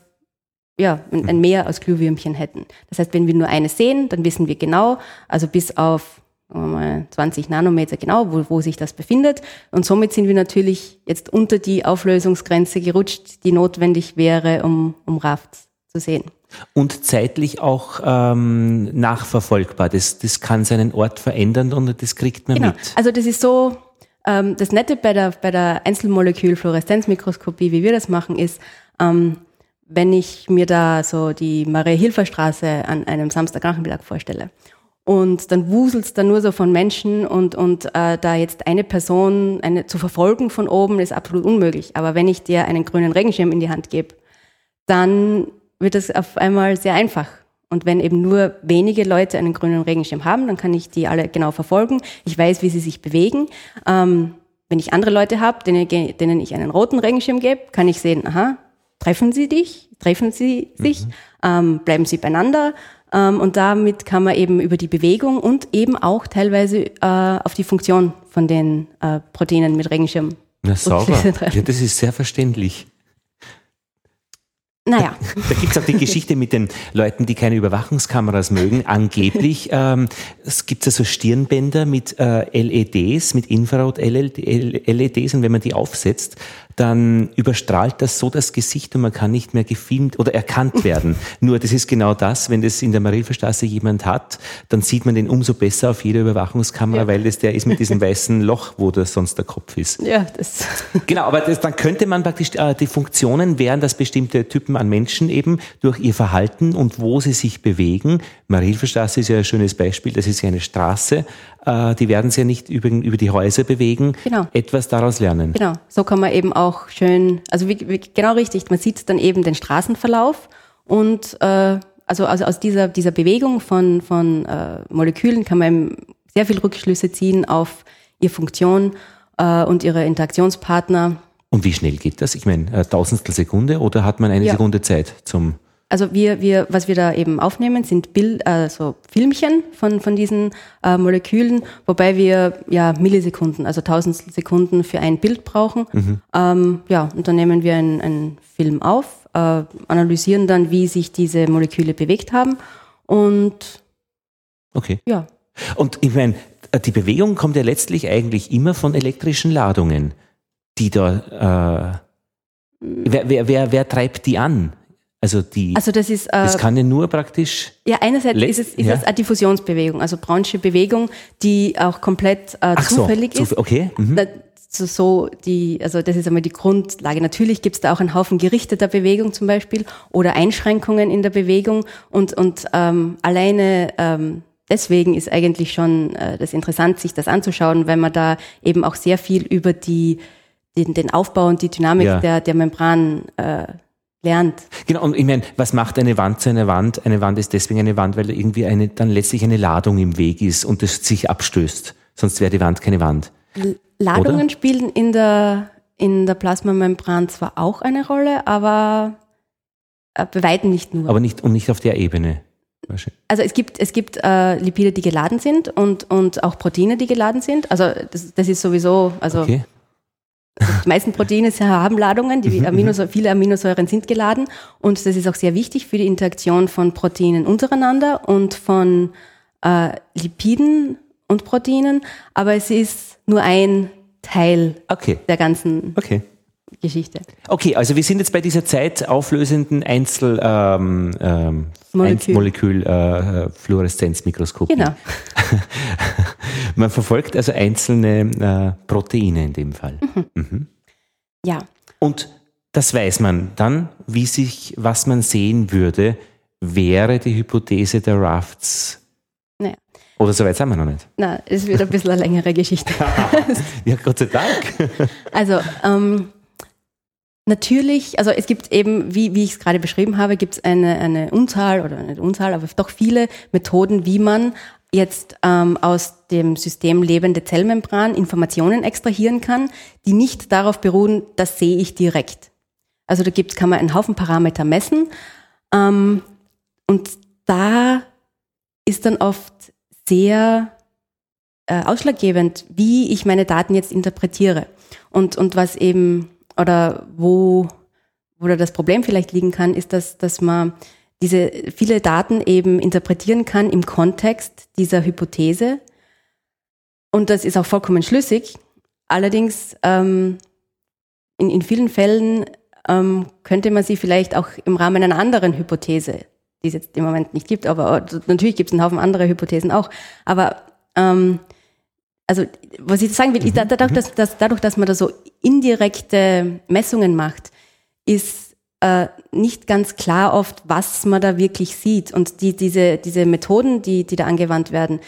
ja, ein, ein Meer aus Glühwürmchen hätten. Das heißt, wenn wir nur eine sehen, dann wissen wir genau, also bis auf sagen wir mal, 20 Nanometer genau, wo, wo sich das befindet. Und somit sind wir natürlich jetzt unter die Auflösungsgrenze gerutscht, die notwendig wäre, um, um Rafts zu sehen. Und zeitlich auch ähm, nachverfolgbar. Das, das kann seinen Ort verändern und das kriegt man Genau. mit. Also das ist so, ähm, das Nette bei der, bei der Einzelmolekül-Fluoreszenzmikroskopie, wie wir das machen, ist, ähm, wenn ich mir da so die Maria-Hilfer-Straße an einem Samstagnachmittag vorstelle und dann wuselt's da nur so von Menschen und, und äh, da jetzt eine Person eine, zu verfolgen von oben ist absolut unmöglich. Aber wenn ich dir einen grünen Regenschirm in die Hand gebe, dann wird es auf einmal sehr einfach. Und wenn eben nur wenige Leute einen grünen Regenschirm haben, dann kann ich die alle genau verfolgen. Ich weiß, wie sie sich bewegen. Ähm, wenn ich andere Leute habe, denen, denen ich einen roten Regenschirm gebe, kann ich sehen, aha, treffen sie dich, treffen sie sich, ähm, bleiben sie beieinander. Ähm, und damit kann man eben über die Bewegung und eben auch teilweise äh, auf die Funktion von den äh, Proteinen mit Regenschirm. Na sauber. Ja, das ist sehr verständlich. Naja, Da gibt es auch die Geschichte mit den Leuten, die keine Überwachungskameras mögen. Angeblich ähm, es gibt ja so Stirnbänder mit äh, LEDs, mit Infrarot-LEDs und wenn man die aufsetzt, dann überstrahlt das so das Gesicht und man kann nicht mehr gefilmt oder erkannt werden. Nur das ist genau das, wenn das in der Marilferstraße jemand hat, dann sieht man den umso besser auf jeder Überwachungskamera, ja. weil das der ist mit diesem weißen Loch, wo das sonst der Kopf ist. Ja, das. Genau, aber das, dann könnte man praktisch, äh, die Funktionen wären, dass bestimmte Typen an Menschen eben durch ihr Verhalten und wo sie sich bewegen. Marilferstraße ist ja ein schönes Beispiel, das ist ja eine Straße, äh, die werden sie ja nicht über, über die Häuser bewegen, genau. etwas daraus lernen. Genau, so kann man eben auch schön, also wie, wie, genau richtig, man sieht dann eben den Straßenverlauf und äh, also, also aus dieser, dieser Bewegung von, von äh, Molekülen kann man sehr viel Rückschlüsse ziehen auf ihre Funktion äh, und ihre Interaktionspartner. Und wie schnell geht das? Ich meine, äh, Tausendstel Sekunde oder hat man eine ja. Sekunde Zeit zum also wir, wir, was wir da eben aufnehmen, sind Bild, also Filmchen von, von diesen äh, Molekülen, wobei wir ja Millisekunden, also Tausendstel Sekunden für ein Bild brauchen. Mhm. Ähm, ja, und dann nehmen wir einen, einen Film auf, äh, analysieren dann, wie sich diese Moleküle bewegt haben und okay. ja. Und ich meine, die Bewegung kommt ja letztlich eigentlich immer von elektrischen Ladungen, die da äh, Wer, wer, wer, wer treibt die an? Also die, also das ist, äh, das kann ja nur praktisch. Ja, einerseits ist es, ist ja. es eine Diffusionsbewegung, also Brownsche Bewegung, die auch komplett äh, zufällig so, ist. Okay. Mhm. So, so die, also das ist einmal die Grundlage. Natürlich gibt es da auch einen Haufen gerichteter Bewegung zum Beispiel oder Einschränkungen in der Bewegung und und ähm, alleine ähm, deswegen ist eigentlich schon äh, das interessant, sich das anzuschauen, weil man da eben auch sehr viel über die den, den Aufbau und die Dynamik ja. der der Membran äh, lernt. Genau, und ich meine, was macht eine Wand zu einer Wand? Eine Wand ist deswegen eine Wand, weil irgendwie eine, dann letztlich eine Ladung im Weg ist und es sich abstößt. Sonst wäre die Wand keine Wand. Ladungen Oder? spielen in der, in der Plasmamembran zwar auch eine Rolle, aber äh, bei weitem nicht nur. Aber nicht, und nicht auf der Ebene. Also es gibt, es gibt äh, Lipide, die geladen sind und, und auch Proteine, die geladen sind. Also das, das ist sowieso, also okay. Die meisten Proteine haben Ladungen, die mhm, Aminosäure, mhm. viele Aminosäuren sind geladen und das ist auch sehr wichtig für die Interaktion von Proteinen untereinander und von äh, Lipiden und Proteinen, aber es ist nur ein Teil okay. der ganzen okay. Geschichte. Okay, also wir sind jetzt bei dieser zeitauflösenden Einzel ähm, ähm, Molekül, Molekül äh, Fluoreszenzmikroskopie. Genau. Man verfolgt also einzelne äh, Proteine in dem Fall. Mhm. Mhm. Ja. Und das weiß man dann, wie sich, was man sehen würde, wäre die Hypothese der Rafts. Naja. Oder soweit sind wir noch nicht. Na, es wird ein bisschen eine längere Geschichte. ja, Gott sei Dank. also, ähm, Natürlich, also es gibt eben, wie, wie ich es gerade beschrieben habe, gibt es eine, eine Unzahl oder eine Unzahl, aber doch viele Methoden, wie man jetzt ähm, aus dem System lebende Zellmembran Informationen extrahieren kann, die nicht darauf beruhen, das sehe ich direkt. Also da gibt, kann man einen Haufen Parameter messen ähm, und da ist dann oft sehr äh, ausschlaggebend, wie ich meine Daten jetzt interpretiere und, und was eben oder wo, wo da das Problem vielleicht liegen kann, ist, dass, dass man diese viele Daten eben interpretieren kann im Kontext dieser Hypothese. Und das ist auch vollkommen schlüssig. Allerdings ähm, in, in vielen Fällen ähm, könnte man sie vielleicht auch im Rahmen einer anderen Hypothese, die es jetzt im Moment nicht gibt, aber natürlich gibt es einen Haufen andere Hypothesen auch, aber ähm, also was ich sagen will, ist, mhm. dadurch, dass, dass, dadurch, dass man da so indirekte Messungen macht, ist äh, nicht ganz klar oft, was man da wirklich sieht. Und die, diese, diese Methoden, die, die da angewandt werden,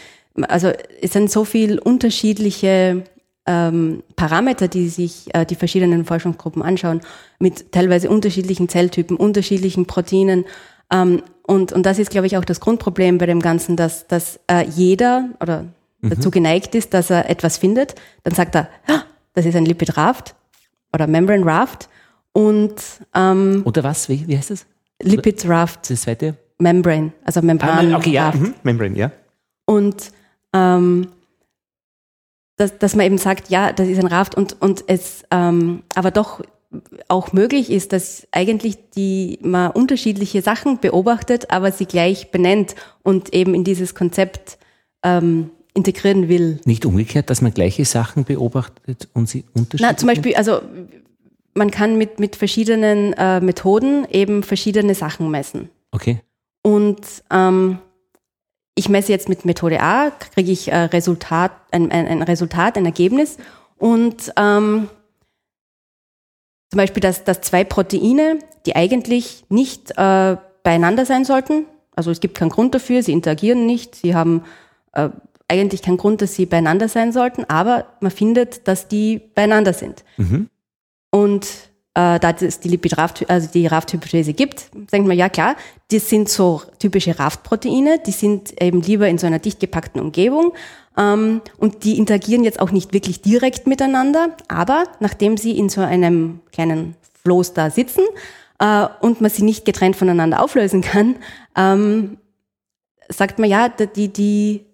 also es sind so viel unterschiedliche ähm, Parameter, die sich äh, die verschiedenen Forschungsgruppen anschauen, mit teilweise unterschiedlichen Zelltypen, unterschiedlichen Proteinen. Ähm, und, und das ist, glaube ich, auch das Grundproblem bei dem Ganzen, dass, dass äh, jeder oder mhm. dazu geneigt ist, dass er etwas findet, dann sagt er, ah, das ist ein Lipid Raft oder Membrane Raft und ähm, oder was? Wie, wie heißt das? Lipid Raft. Das zweite? Membrane, also Membran. Ah, okay, ja, mhm. Membrane, ja. Und ähm, dass, dass man eben sagt, ja, das ist ein Raft und, und es ähm, aber doch auch möglich ist, dass eigentlich die man unterschiedliche Sachen beobachtet, aber sie gleich benennt und eben in dieses Konzept ähm, integrieren will. Nicht umgekehrt, dass man gleiche Sachen beobachtet und sie unterschiedlich? Na, zum Beispiel, also man kann mit, mit verschiedenen äh, Methoden eben verschiedene Sachen messen. Okay. Und ähm, ich messe jetzt mit Methode A, kriege ich äh, Resultat, ein, ein, ein, Resultat, ein Ergebnis. Und ähm, zum Beispiel, dass, dass zwei Proteine, die eigentlich nicht äh, beieinander sein sollten, also es gibt keinen Grund dafür, sie interagieren nicht, sie haben äh, eigentlich keinen Grund, dass sie beieinander sein sollten, aber man findet, dass die beieinander sind. Mhm. Und äh, da es die Lipid also die Raft-Hypothese gibt, denkt man, ja klar, das sind so typische Raft-Proteine, die sind eben lieber in so einer dicht gepackten Umgebung ähm, und die interagieren jetzt auch nicht wirklich direkt miteinander, aber nachdem sie in so einem kleinen Floß da sitzen äh, und man sie nicht getrennt voneinander auflösen kann, ähm, sagt man ja, die, die,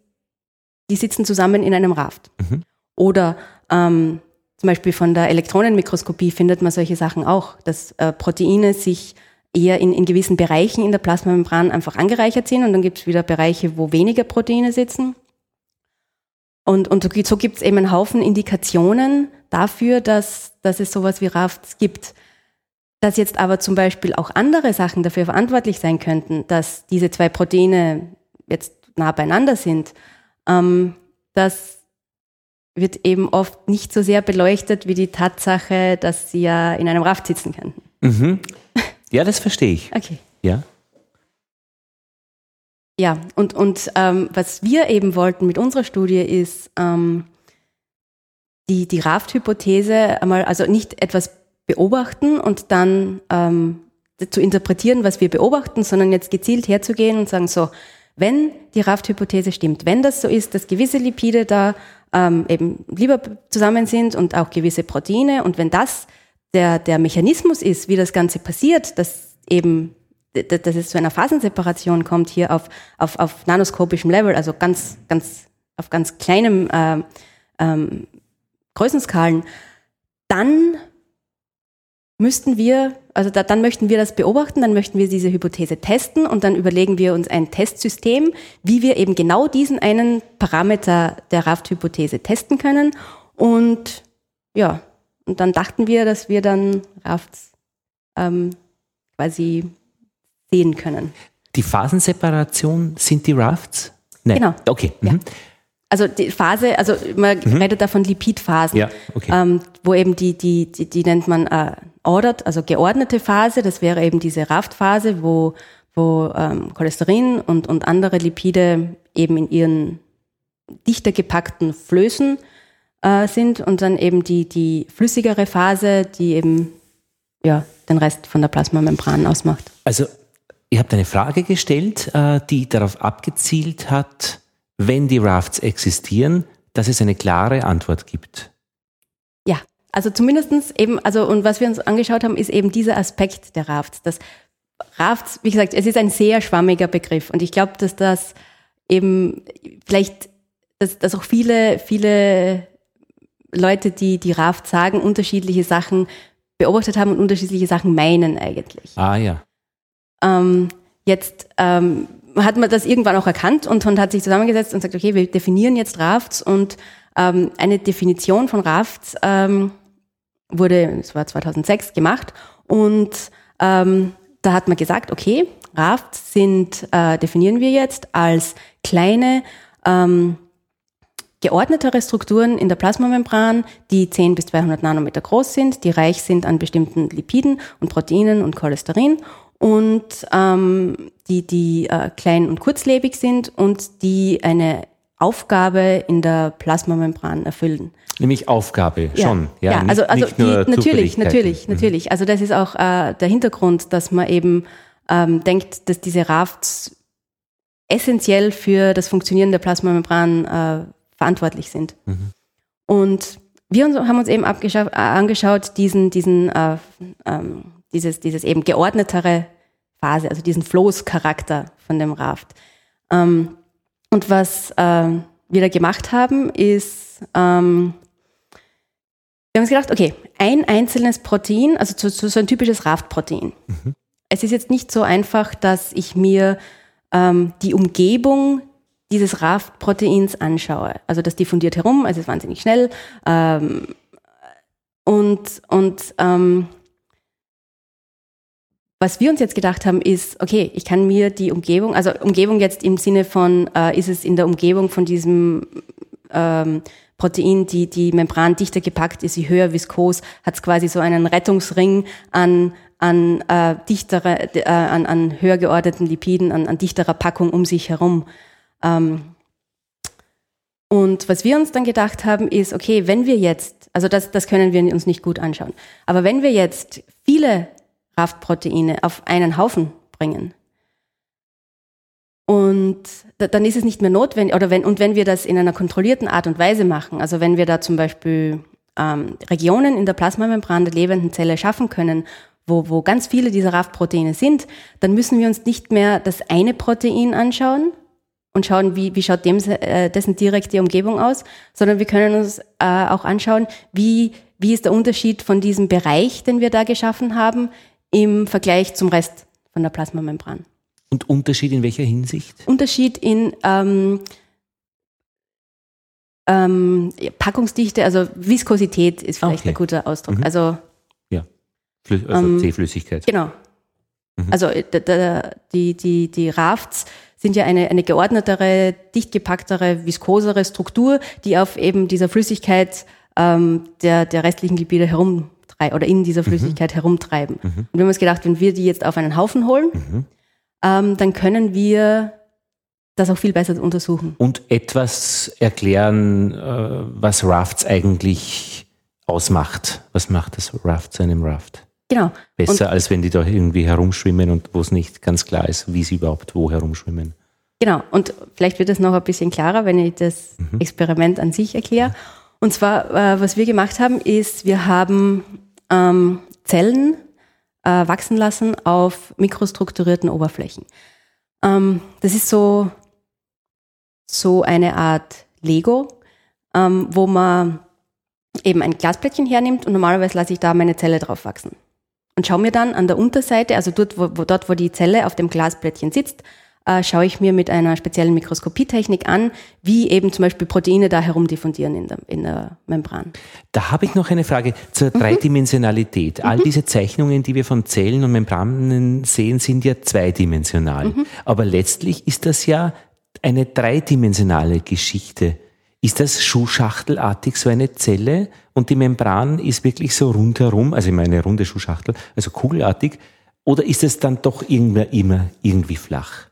die sitzen zusammen in einem Raft. Mhm. Oder ähm, zum Beispiel von der Elektronenmikroskopie findet man solche Sachen auch, dass äh, Proteine sich eher in, in gewissen Bereichen in der Plasmamembran einfach angereichert sind und dann gibt es wieder Bereiche, wo weniger Proteine sitzen. Und, und so gibt es eben einen Haufen Indikationen dafür, dass, dass es sowas wie Rafts gibt. Dass jetzt aber zum Beispiel auch andere Sachen dafür verantwortlich sein könnten, dass diese zwei Proteine jetzt nah beieinander sind, ähm, das wird eben oft nicht so sehr beleuchtet wie die Tatsache, dass sie ja in einem Raft sitzen könnten. Mhm. Ja, das verstehe ich. Okay. Ja. Ja, und, und ähm, was wir eben wollten mit unserer Studie ist, ähm, die, die Raft-Hypothese einmal, also nicht etwas beobachten und dann ähm, zu interpretieren, was wir beobachten, sondern jetzt gezielt herzugehen und sagen, so, wenn die Raft-Hypothese stimmt, wenn das so ist, dass gewisse Lipide da ähm, eben lieber zusammen sind und auch gewisse Proteine. Und wenn das der, der Mechanismus ist, wie das Ganze passiert, dass eben dass es zu einer Phasenseparation kommt hier auf, auf, auf nanoskopischem Level, also ganz, ganz, auf ganz kleinem äh, ähm, Größenskalen, dann müssten wir, also da, dann möchten wir das beobachten, dann möchten wir diese Hypothese testen und dann überlegen wir uns ein Testsystem, wie wir eben genau diesen einen Parameter der Raft-Hypothese testen können. Und ja, und dann dachten wir, dass wir dann Rafts ähm, quasi sehen können. Die Phasenseparation sind die Rafts? Nein. Genau. Okay. Mhm. Ja. Also die Phase, also man mhm. redet da von Lipidphasen, ja, okay. ähm, wo eben die, die, die, die nennt man äh, ordered, also geordnete Phase, das wäre eben diese Raftphase, wo, wo ähm, Cholesterin und, und andere Lipide eben in ihren dichter gepackten Flößen äh, sind und dann eben die, die flüssigere Phase, die eben ja, den Rest von der Plasmamembran ausmacht. Also ihr habt eine Frage gestellt, äh, die darauf abgezielt hat, wenn die Rafts existieren, dass es eine klare Antwort gibt. Ja, also zumindestens eben, also und was wir uns angeschaut haben, ist eben dieser Aspekt der Rafts. Das Rafts, wie gesagt, es ist ein sehr schwammiger Begriff und ich glaube, dass das eben vielleicht, dass, dass auch viele, viele Leute, die die Raft sagen, unterschiedliche Sachen beobachtet haben und unterschiedliche Sachen meinen eigentlich. Ah ja. Ähm, jetzt ähm, hat man das irgendwann auch erkannt und, und hat sich zusammengesetzt und sagt, okay, wir definieren jetzt Rafts und ähm, eine Definition von Rafts ähm, wurde, es war 2006 gemacht und ähm, da hat man gesagt, okay, Rafts sind, äh, definieren wir jetzt als kleine, ähm, geordnetere Strukturen in der Plasmamembran, die 10 bis 200 Nanometer groß sind, die reich sind an bestimmten Lipiden und Proteinen und Cholesterin und ähm, die, die äh, klein und kurzlebig sind und die eine Aufgabe in der Plasmamembran erfüllen. Nämlich Aufgabe ja. schon, ja. ja also, also die, natürlich, natürlich, mhm. natürlich. Also das ist auch äh, der Hintergrund, dass man eben ähm, denkt, dass diese Rafts essentiell für das Funktionieren der Plasmamembran äh, verantwortlich sind. Mhm. Und wir haben uns eben äh, angeschaut, diesen, diesen äh, ähm, dieses, dieses eben geordnetere Phase, also diesen Flows-Charakter von dem Raft. Ähm, und was äh, wir da gemacht haben, ist, ähm, wir haben uns gedacht, okay, ein einzelnes Protein, also so, so ein typisches Raft-Protein. Mhm. Es ist jetzt nicht so einfach, dass ich mir ähm, die Umgebung dieses Raft-Proteins anschaue. Also das diffundiert herum, also es ist wahnsinnig schnell. Ähm, Und, und ähm, was wir uns jetzt gedacht haben, ist, okay, ich kann mir die Umgebung, also Umgebung jetzt im Sinne von, äh, ist es in der Umgebung von diesem ähm, Protein, die, die Membran dichter gepackt ist, sie höher viskos, hat es quasi so einen Rettungsring an, an äh, dichtere, äh, an, an höher geordneten Lipiden, an, an dichterer Packung um sich herum. Ähm, und was wir uns dann gedacht haben, ist, okay, wenn wir jetzt, also das, das können wir uns nicht gut anschauen, aber wenn wir jetzt viele Kraftproteine auf einen Haufen bringen. Und dann ist es nicht mehr notwendig, oder wenn, und wenn wir das in einer kontrollierten Art und Weise machen, also wenn wir da zum Beispiel ähm, Regionen in der Plasmamembran der lebenden Zelle schaffen können, wo, wo ganz viele dieser RAF-Proteine sind, dann müssen wir uns nicht mehr das eine Protein anschauen und schauen, wie, wie schaut dem, äh, dessen direkte Umgebung aus, sondern wir können uns äh, auch anschauen, wie, wie ist der Unterschied von diesem Bereich, den wir da geschaffen haben, im Vergleich zum Rest von der Plasmamembran. Und Unterschied in welcher Hinsicht? Unterschied in ähm, ähm, Packungsdichte, also Viskosität ist vielleicht okay. ein guter Ausdruck. Mhm. Also, ja, Flü also ähm, C-Flüssigkeit. Genau. Mhm. Also äh, die, die, die Rafts sind ja eine, eine geordnetere, dicht gepacktere, viskosere Struktur, die auf eben dieser Flüssigkeit ähm, der, der restlichen Gebiete herum oder in dieser mhm. Flüssigkeit mhm. herumtreiben. Mhm. Und wir haben uns gedacht, wenn wir die jetzt auf einen Haufen holen, mhm. ähm, dann können wir das auch viel besser untersuchen. Und etwas erklären, äh, was Rafts eigentlich ausmacht. Was macht das Raft zu einem Raft? Genau. Besser, und, als wenn die da irgendwie herumschwimmen und wo es nicht ganz klar ist, wie sie überhaupt wo herumschwimmen. Genau. Und vielleicht wird es noch ein bisschen klarer, wenn ich das mhm. Experiment an sich erkläre. Und zwar, äh, was wir gemacht haben, ist, wir haben ähm, Zellen äh, wachsen lassen auf mikrostrukturierten Oberflächen. Ähm, das ist so, so eine Art Lego, ähm, wo man eben ein Glasplättchen hernimmt und normalerweise lasse ich da meine Zelle drauf wachsen. Und schaue mir dann an der Unterseite, also dort wo, wo, dort, wo die Zelle auf dem Glasplättchen sitzt, äh, schaue ich mir mit einer speziellen Mikroskopietechnik an, wie eben zum Beispiel Proteine da herumdiffundieren in der, in der Membran. Da habe ich noch eine Frage zur mhm. Dreidimensionalität. All mhm. diese Zeichnungen, die wir von Zellen und Membranen sehen, sind ja zweidimensional. Mhm. Aber letztlich ist das ja eine dreidimensionale Geschichte. Ist das schuhschachtelartig so eine Zelle und die Membran ist wirklich so rundherum, also immer eine runde Schuhschachtel, also kugelartig, oder ist es dann doch immer, immer irgendwie flach?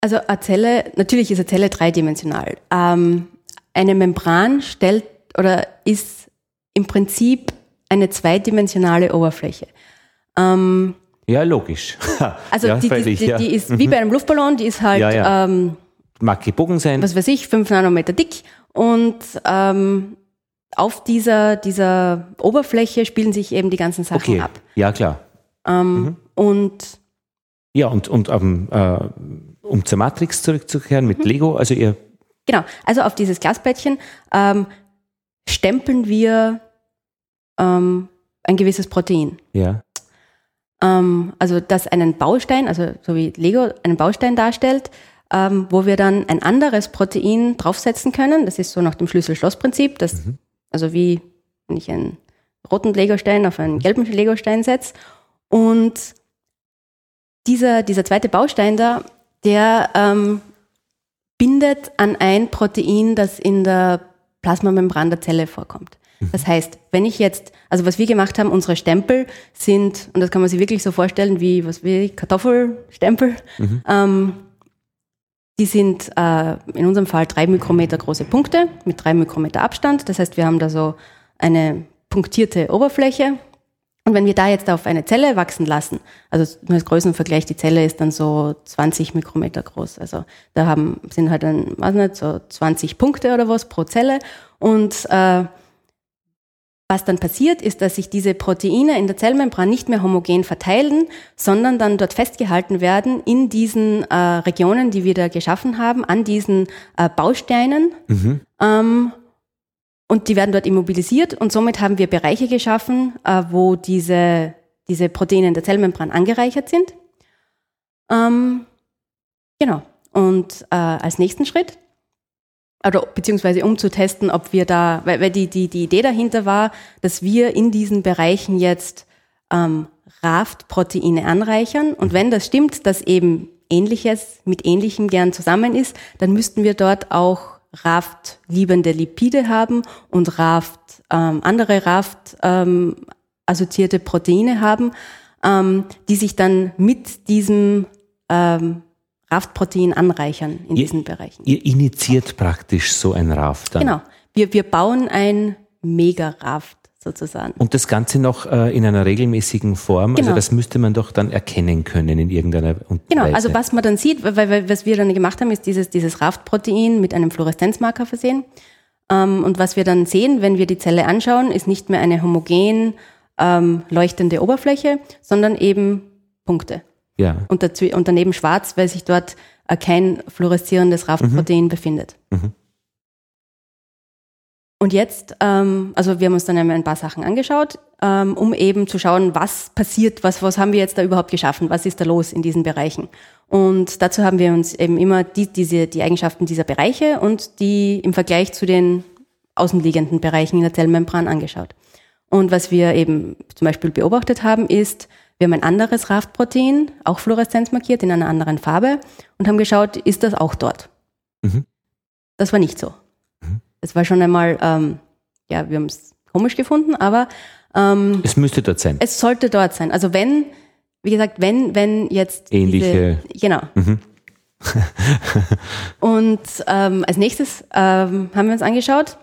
Also eine Zelle, natürlich ist eine Zelle dreidimensional. Ähm, eine Membran stellt oder ist im Prinzip eine zweidimensionale Oberfläche. Ähm, ja, logisch. also ja, die, die, die, die, ist wie mhm. bei einem Luftballon, die ist halt, ja, ja. Ähm, mag gebogen sein. Was weiß ich, fünf Nanometer dick und ähm, auf dieser, dieser Oberfläche spielen sich eben die ganzen Sachen okay. ab. Ja, klar. Ähm, mhm. Und ja, und, und ähm, äh, um zur Matrix zurückzukehren mit mhm. Lego, also ihr. Genau, also auf dieses Glasplättchen ähm, stempeln wir ähm, ein gewisses Protein. Ja. Ähm, also das einen Baustein, also so wie Lego einen Baustein darstellt, ähm, wo wir dann ein anderes Protein draufsetzen können. Das ist so nach dem Schlüssel-Schloss-Prinzip. Mhm. Also wie wenn ich einen roten Legostein auf einen gelben Legostein setze. Und dieser, dieser zweite Baustein da, der ähm, bindet an ein Protein, das in der Plasmamembran der Zelle vorkommt. Mhm. Das heißt, wenn ich jetzt, also was wir gemacht haben, unsere Stempel sind, und das kann man sich wirklich so vorstellen wie, was wie Kartoffelstempel, mhm. ähm, die sind äh, in unserem Fall drei Mikrometer große Punkte mit drei Mikrometer Abstand. Das heißt, wir haben da so eine punktierte Oberfläche und wenn wir da jetzt auf eine Zelle wachsen lassen, also nur als Größenvergleich, die Zelle ist dann so 20 Mikrometer groß. Also da haben, sind halt dann, weiß nicht, so 20 Punkte oder was pro Zelle. Und äh, was dann passiert, ist, dass sich diese Proteine in der Zellmembran nicht mehr homogen verteilen, sondern dann dort festgehalten werden in diesen äh, Regionen, die wir da geschaffen haben, an diesen äh, Bausteinen. Mhm. Ähm, und die werden dort immobilisiert und somit haben wir Bereiche geschaffen, äh, wo diese, diese Proteine in der Zellmembran angereichert sind. Ähm, genau. Und äh, als nächsten Schritt oder beziehungsweise um zu testen, ob wir da, weil, weil die, die, die Idee dahinter war, dass wir in diesen Bereichen jetzt ähm, Raft-Proteine anreichern. Und wenn das stimmt, dass eben Ähnliches mit Ähnlichem gern zusammen ist, dann müssten wir dort auch Raft-liebende Lipide haben und Raft, ähm, andere Raft ähm, Proteine haben, ähm, die sich dann mit diesem ähm, Raft-Protein anreichern in ihr, diesen Bereichen. Ihr initiiert praktisch so ein Raft dann. Genau. Wir, wir bauen ein Mega-Raft sozusagen. Und das Ganze noch äh, in einer regelmäßigen Form. Also Genau. Also das müsste man doch dann erkennen können in irgendeiner Un- Genau, Weise. also was man dann sieht, weil, weil was wir dann gemacht haben, ist dieses, dieses Raft-Protein mit einem Fluoreszenzmarker versehen. Ähm, und was wir dann sehen, wenn wir die Zelle anschauen, ist nicht mehr eine homogen ähm, leuchtende Oberfläche, sondern eben Punkte. Ja. Und, und daneben schwarz, weil sich dort kein fluoreszierendes Raft-Protein befindet. Mhm. Und jetzt, ähm, also wir haben uns dann einmal ein paar Sachen angeschaut, ähm, um eben zu schauen, was passiert, was, was haben wir jetzt da überhaupt geschaffen, was ist da los in diesen Bereichen. Und dazu haben wir uns eben immer die, diese, die Eigenschaften dieser Bereiche und die im Vergleich zu den außenliegenden Bereichen in der Zellmembran angeschaut. Und was wir eben zum Beispiel beobachtet haben, ist, wir haben ein anderes Raft-Protein, auch fluoreszenzmarkiert in einer anderen Farbe und haben geschaut, ist das auch dort? Mhm. Das war nicht so. Das war schon einmal, ähm, ja, wir haben es komisch gefunden, aber ähm, Es müsste dort sein. es sollte dort sein. Also wenn, wie gesagt, wenn, wenn jetzt Ähnliche- diese, genau. Und ähm, als nächstes ähm, haben wir uns angeschaut,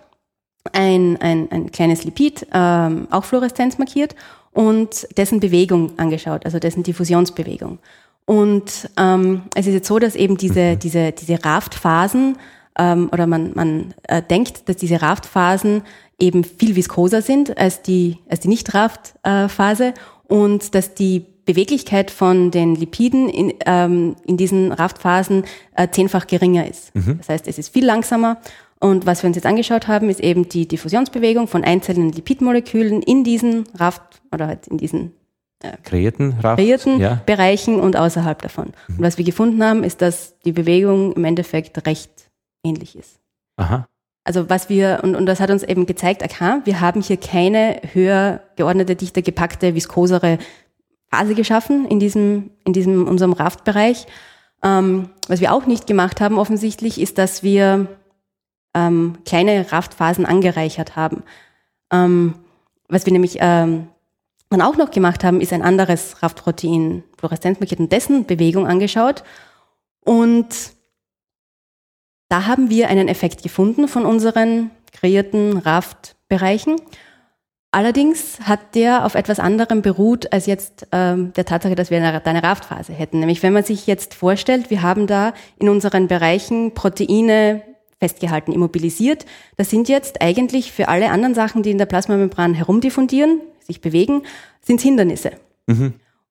ein, ein, ein kleines Lipid, ähm, auch Fluoreszenz markiert, und dessen Bewegung angeschaut, also dessen Diffusionsbewegung. Und ähm, es ist jetzt so, dass eben diese, diese, diese Raftphasen, ähm, oder man, man äh, denkt, dass diese Raftphasen eben viel viskoser sind als die, als die Nicht-Raft-Phase und dass die Beweglichkeit von den Lipiden in, ähm, in diesen Raftphasen äh, zehnfach geringer ist. Das heißt, es ist viel langsamer. Und was wir uns jetzt angeschaut haben, ist eben die Diffusionsbewegung von einzelnen Lipidmolekülen in diesen Raft oder halt in diesen Kreierten Raft? kreierten Ja. Bereichen und außerhalb davon. Und was wir gefunden haben, ist, dass die Bewegung im Endeffekt recht ähnlich ist. Aha. Also was wir, und, und das hat uns eben gezeigt, aha, wir haben hier keine höher geordnete, dichter gepackte, viskosere Phase geschaffen in diesem, in diesem unserem Raftbereich. Ähm, was wir auch nicht gemacht haben offensichtlich, ist, dass wir ähm, kleine Raftphasen angereichert haben. Ähm, was wir nämlich ähm, dann auch noch gemacht haben, ist ein anderes Raftprotein, Fluoreszenzmarkiert und dessen Bewegung angeschaut. Und da haben wir einen Effekt gefunden von unseren kreierten Raft-Bereichen. Allerdings hat der auf etwas anderem beruht als jetzt ähm, der Tatsache, dass wir eine, eine Raftphase hätten. Nämlich wenn man sich jetzt vorstellt, wir haben da in unseren Bereichen Proteine festgehalten, immobilisiert. Das sind jetzt eigentlich für alle anderen Sachen, die in der Plasmamembran herumdiffundieren, sich bewegen, sind Hindernisse.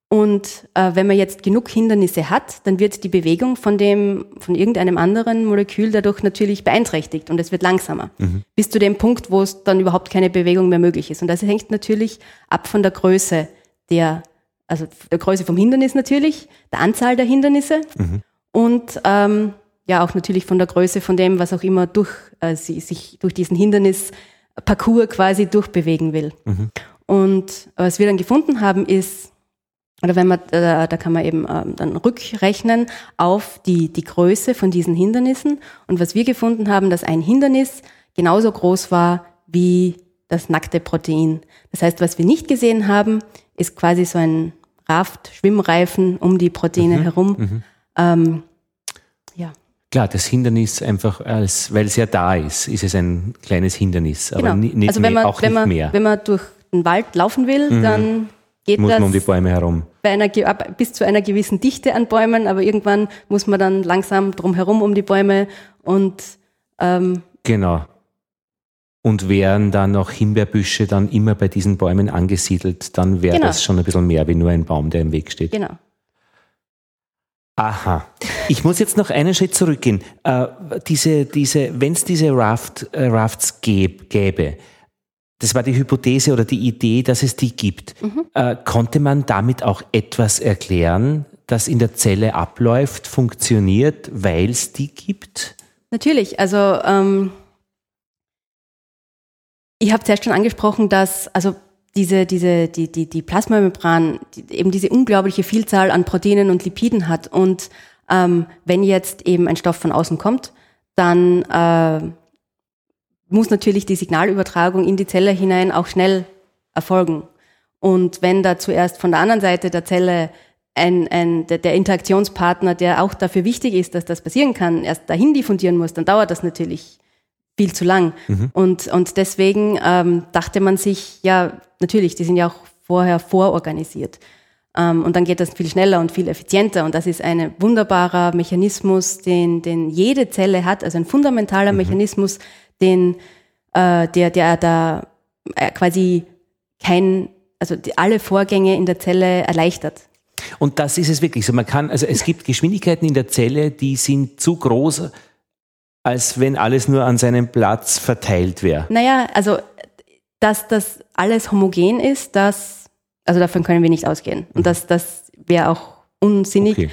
Und äh, wenn man jetzt genug Hindernisse hat, dann wird die Bewegung von dem, von irgendeinem anderen Molekül dadurch natürlich beeinträchtigt und es wird langsamer. Bis zu dem Punkt, wo es dann überhaupt keine Bewegung mehr möglich ist. Und das hängt natürlich ab von der Größe der, also der Größe vom Hindernis natürlich, der Anzahl der Hindernisse und ähm, ja auch natürlich von der Größe von dem, was auch immer durch äh, sie, sich durch diesen Hindernisparcours quasi durchbewegen will. Und was wir dann gefunden haben, ist, oder wenn man, da, da kann man eben ähm, dann rückrechnen auf die, die Größe von diesen Hindernissen. Und was wir gefunden haben, dass ein Hindernis genauso groß war wie das nackte Protein. Das heißt, was wir nicht gesehen haben, ist quasi so ein Raft, Schwimmreifen um die Proteine herum. Ähm, ja, Klar, das Hindernis einfach als, weil es ja da ist, ist es ein kleines Hindernis, aber genau. ni- nicht also wenn mehr, man, auch wenn nicht man, mehr. Mhm. wenn man durch den Wald laufen will, dann geht Muss man um die Bäume herum. bei einer, bis zu einer gewissen Dichte an Bäumen, aber irgendwann muss man dann langsam drumherum um die Bäume und ähm, Genau. Und wären dann noch Himbeerbüsche dann immer bei diesen Bäumen angesiedelt, dann wäre Genau. das schon ein bisschen mehr wie nur ein Baum, der im Weg steht. genau. Aha. Ich muss jetzt noch einen Schritt zurückgehen. Äh, diese, diese, Wenn es diese Raft, äh, Rafts gäb, gäbe, das war die Hypothese oder die Idee, dass es die gibt. Äh, konnte man damit auch etwas erklären, das in der Zelle abläuft, funktioniert, weil es die gibt? Natürlich, also ähm, ich habe zuerst schon angesprochen, dass also diese, diese, die, die, die Plasmamembran die, eben diese unglaubliche Vielzahl an Proteinen und Lipiden hat. Und ähm, wenn jetzt eben ein Stoff von außen kommt, dann äh, muss natürlich die Signalübertragung in die Zelle hinein auch schnell erfolgen. Und wenn da zuerst von der anderen Seite der Zelle ein, ein, der, der Interaktionspartner, der auch dafür wichtig ist, dass das passieren kann, erst dahin diffundieren muss, dann dauert das natürlich viel zu lang. Mhm. Und, und deswegen ähm, dachte man sich, ja, natürlich, die sind ja auch vorher vororganisiert. Ähm, und dann geht das viel schneller und viel effizienter. Und das ist ein wunderbarer Mechanismus, den, den jede Zelle hat, also ein fundamentaler mhm. Mechanismus, den, äh, der, der da äh, quasi kein, also die, alle Vorgänge in der Zelle erleichtert. Und das ist es wirklich so. Man kann, also es gibt Geschwindigkeiten in der Zelle, die sind zu groß, als wenn alles nur an seinem Platz verteilt wäre. Naja, also dass das alles homogen ist, das, also davon können wir nicht ausgehen. Und das, das wäre auch unsinnig. Okay.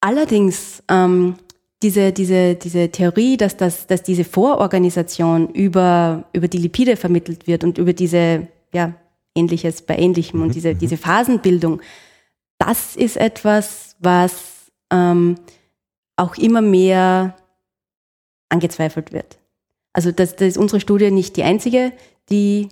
Allerdings ähm, diese, diese, diese Theorie, dass, das, dass diese Vororganisation über, über die Lipide vermittelt wird und über diese, ja, Ähnliches bei Ähnlichem und mhm. diese, mhm. diese Phasenbildung, das ist etwas, was ähm, auch immer mehr angezweifelt wird. Also das, das ist unsere Studie nicht die einzige, die,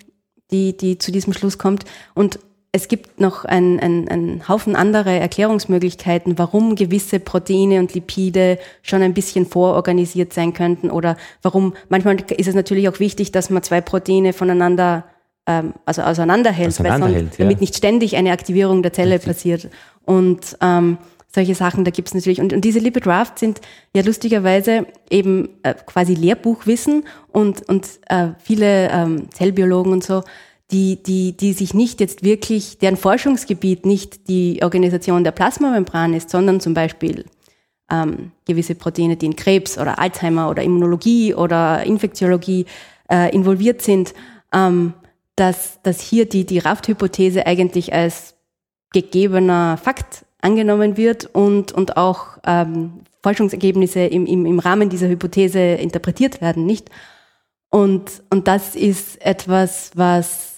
die, die zu diesem Schluss kommt. Und es gibt noch einen ein Haufen andere Erklärungsmöglichkeiten, warum gewisse Proteine und Lipide schon ein bisschen vororganisiert sein könnten oder warum, manchmal ist es natürlich auch wichtig, dass man zwei Proteine voneinander ähm, also auseinanderhält, auseinanderhält sonst, ja. damit nicht ständig eine Aktivierung der Zelle Richtig. passiert. Und ähm, solche Sachen, da gibt es natürlich. Und, und diese Lipid Raft sind ja lustigerweise eben äh, quasi Lehrbuchwissen und, und äh, viele ähm, Zellbiologen und so, die, die, die sich nicht jetzt wirklich, deren Forschungsgebiet nicht die Organisation der Plasmamembran ist, sondern zum Beispiel ähm, gewisse Proteine, die in Krebs oder Alzheimer oder Immunologie oder Infektiologie äh, involviert sind, ähm, dass, dass hier die, die Raft-Hypothese eigentlich als gegebener Fakt angenommen wird und, und auch ähm, Forschungsergebnisse im, im, im Rahmen dieser Hypothese interpretiert werden, nicht? Und, und das ist etwas, was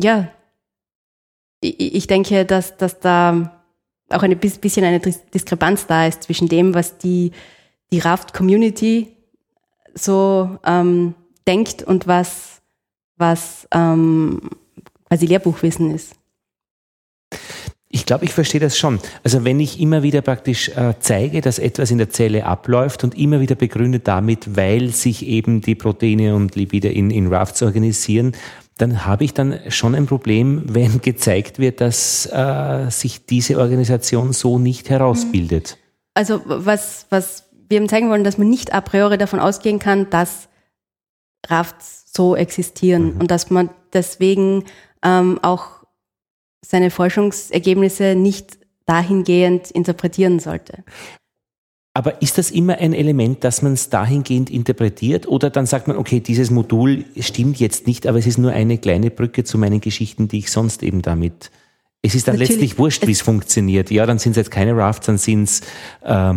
ja, ich, ich denke, dass, dass da auch ein bisschen eine Diskrepanz da ist zwischen dem, was die, die Raft-Community so ähm, denkt und was, was ähm, quasi Lehrbuchwissen ist. Ich glaube, ich verstehe das schon. Also wenn ich immer wieder praktisch äh, zeige, dass etwas in der Zelle abläuft und immer wieder begründet damit, weil sich eben die Proteine und Lipide in, in Rafts organisieren, dann habe ich dann schon ein Problem, wenn gezeigt wird, dass äh, sich diese Organisation so nicht herausbildet. Also was, was wir eben zeigen wollen, dass man nicht a priori davon ausgehen kann, dass Rafts so existieren mhm. und dass man deswegen ähm, auch seine Forschungsergebnisse nicht dahingehend interpretieren sollte. Aber ist das immer ein Element, dass man es dahingehend interpretiert oder dann sagt man, okay, dieses Modul stimmt jetzt nicht, aber es ist nur eine kleine Brücke zu meinen Geschichten, die ich sonst eben damit. Es ist dann Natürlich, letztlich wurscht, wie es funktioniert. Ja, dann sind es jetzt keine Rafts, dann sind es äh,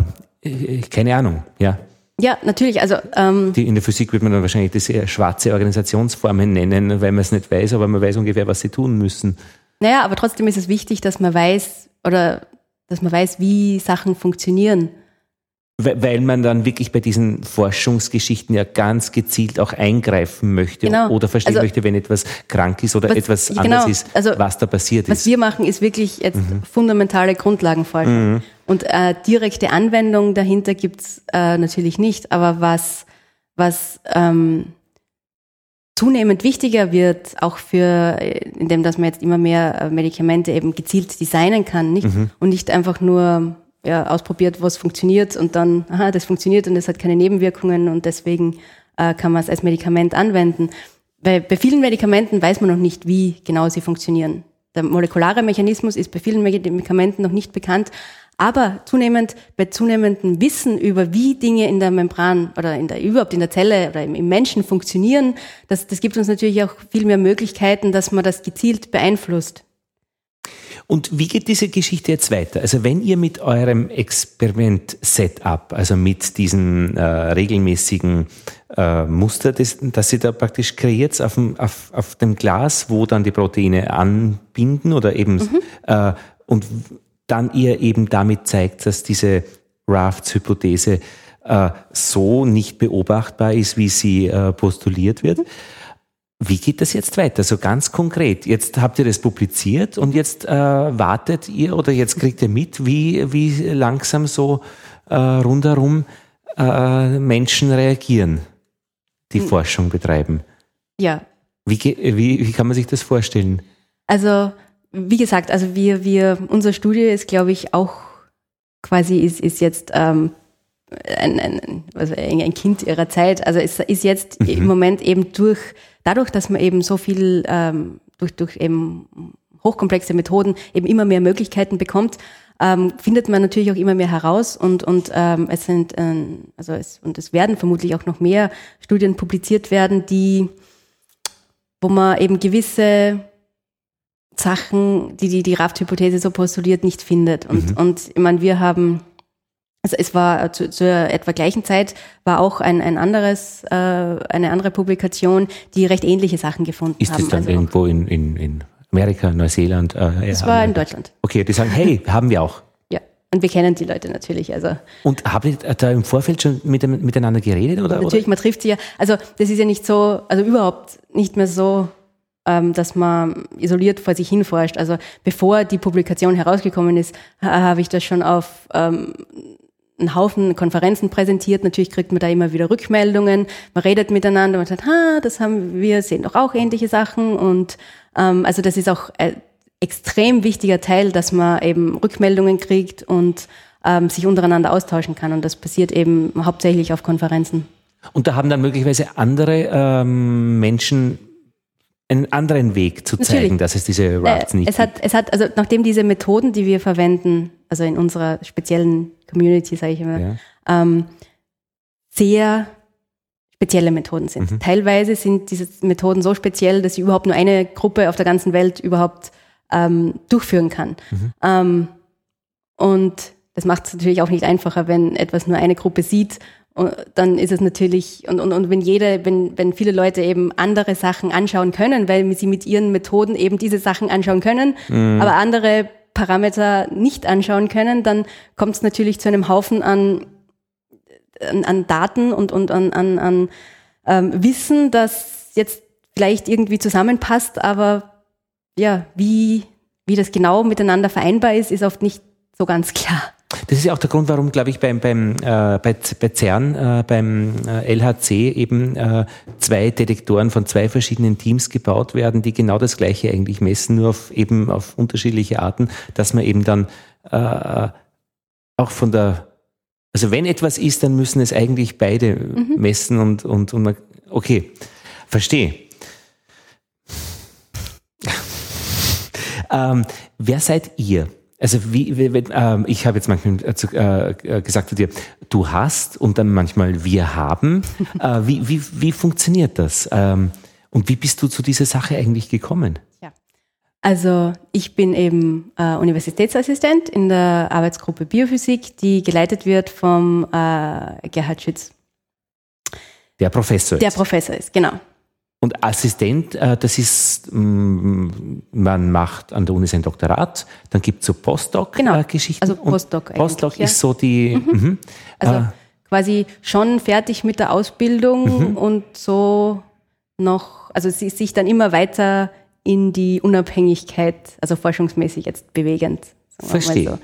keine Ahnung, ja. Ja, natürlich. Also ähm, die, in der Physik würde man dann wahrscheinlich das schwarze Organisationsformen nennen, weil man es nicht weiß, aber man weiß ungefähr, was sie tun müssen. Naja, aber trotzdem ist es wichtig, dass man weiß oder dass man weiß, wie Sachen funktionieren. Weil man dann wirklich bei diesen Forschungsgeschichten ja ganz gezielt auch eingreifen möchte genau. oder verstehen also, möchte, wenn etwas krank ist oder was, etwas genau. anders ist, also, was da passiert was ist. Was wir machen, ist wirklich jetzt mhm. fundamentale Grundlagenforschung. Mhm. Und äh, direkte Anwendung dahinter gibt's äh, natürlich nicht, aber was, was ähm, zunehmend wichtiger wird, auch für, äh, indem dass man jetzt immer mehr äh, Medikamente eben gezielt designen kann, nicht? Mhm. Und nicht einfach nur ja, ausprobiert, was funktioniert und dann, aha, das funktioniert und es hat keine Nebenwirkungen und deswegen äh, kann man es als Medikament anwenden. Weil bei vielen Medikamenten weiß man noch nicht, wie genau sie funktionieren. Der molekulare Mechanismus ist bei vielen Medikamenten noch nicht bekannt, aber zunehmend, bei zunehmendem Wissen über wie Dinge in der Membran oder in der, überhaupt in der Zelle oder im, im Menschen funktionieren, das, das gibt uns natürlich auch viel mehr Möglichkeiten, dass man das gezielt beeinflusst. Und wie geht diese Geschichte jetzt weiter? Also wenn ihr mit eurem Experiment-Setup, also mit diesem äh, regelmäßigen äh, Muster, das, das ihr da praktisch kreiert auf dem, auf, auf dem Glas, wo dann die Proteine anbinden oder eben mhm. äh, und dann ihr eben damit zeigt, dass diese Rafts-Hypothese äh, so nicht beobachtbar ist, wie sie äh, postuliert wird. Wie geht das jetzt weiter? So ganz konkret. Jetzt habt ihr das publiziert und jetzt äh, wartet ihr oder jetzt kriegt ihr mit, wie, wie langsam so äh, rundherum äh, Menschen reagieren, die hm. Forschung betreiben. Ja. Wie, wie, wie kann man sich das vorstellen? Also, wie gesagt, also wir, wir, unsere Studie ist, glaube ich, auch quasi ist, ist jetzt ähm, ein, ein, also ein Kind ihrer Zeit. Also es ist jetzt mhm. im Moment eben durch, dadurch, dass man eben so viel ähm, durch, durch eben hochkomplexe Methoden eben immer mehr Möglichkeiten bekommt, ähm, findet man natürlich auch immer mehr heraus und und ähm, es sind ähm, also es und es werden vermutlich auch noch mehr Studien publiziert werden, die wo man eben gewisse Sachen, die die, die Raft-Hypothese so postuliert, nicht findet. Und, mhm. und ich meine, wir haben also es war zu, zur etwa gleichen Zeit war auch ein, ein anderes, äh, eine andere Publikation, die recht ähnliche Sachen gefunden Ist haben. Ist das dann also irgendwo in, in, in Amerika, Neuseeland? Äh, das war in Deutschland. Okay, die sagen, hey, haben wir auch. Ja, und wir kennen die Leute natürlich. Also. Und habt ihr da im Vorfeld schon mit, miteinander geredet? Oder, natürlich, oder? man trifft sie ja. Also das ist ja nicht so, also überhaupt nicht mehr so dass man isoliert vor sich hin forscht. Also bevor die Publikation herausgekommen ist, habe ich das schon auf ähm, einen Haufen Konferenzen präsentiert. Natürlich kriegt man da immer wieder Rückmeldungen. Man redet miteinander und sagt, ha, das haben wir sehen doch auch ähnliche Sachen. Und ähm, also das ist auch ein extrem wichtiger Teil, dass man eben Rückmeldungen kriegt und ähm, sich untereinander austauschen kann. Und das passiert eben hauptsächlich auf Konferenzen. Und da haben dann möglicherweise andere ähm, Menschen einen anderen Weg zu zeigen, Natürlich. dass es diese Rafts äh, nicht es hat, Es hat, also nachdem diese Methoden, die wir verwenden, also in unserer speziellen Community, sage ich immer, ja. ähm, sehr spezielle Methoden sind. Mhm. Teilweise sind diese Methoden so speziell, dass sie überhaupt nur eine Gruppe auf der ganzen Welt überhaupt ähm, durchführen kann. Mhm. Ähm, und das macht es natürlich auch nicht einfacher, wenn etwas nur eine Gruppe sieht dann ist es natürlich, und, und, und wenn jede, wenn, wenn viele Leute eben andere Sachen anschauen können, weil sie mit ihren Methoden eben diese Sachen anschauen können, mhm. aber andere Parameter nicht anschauen können, dann kommt es natürlich zu einem Haufen an, an, an Daten und, und an, an, an ähm, Wissen, das jetzt vielleicht irgendwie zusammenpasst, aber ja, wie, wie das genau miteinander vereinbar ist, ist oft nicht so ganz klar. Das ist ja auch der Grund, warum, glaube ich, beim, beim, äh, bei, bei CERN, äh, beim äh, LHC eben äh, zwei Detektoren von zwei verschiedenen Teams gebaut werden, die genau das Gleiche eigentlich messen, nur auf, eben auf unterschiedliche Arten, dass man eben dann äh, auch von der, also wenn etwas ist, dann müssen es eigentlich beide mhm. messen und, und, und man, okay, verstehe. ähm, wer seid ihr? Also wie, wie äh, ich habe jetzt manchmal äh, äh, gesagt zu dir, du hast und dann manchmal wir haben. äh, wie, wie, wie funktioniert das? Ähm, und wie bist du zu dieser Sache eigentlich gekommen? Ja. Also ich bin eben äh, Universitätsassistent in der Arbeitsgruppe Biophysik, die geleitet wird vom äh, Gerhard Schütz. Der Professor. Der Professor ist, genau. Und Assistent, äh, das ist, mm, man macht an der Uni sein Doktorat, dann gibt es so Postdoc-Geschichten. Genau, also Postdoc Postdoc ist so die... Mhm. Mhm. Also äh, quasi schon fertig mit der Ausbildung mhm. und so noch, also sich dann immer weiter in die Unabhängigkeit, also forschungsmäßig jetzt bewegend. Verstehe. So.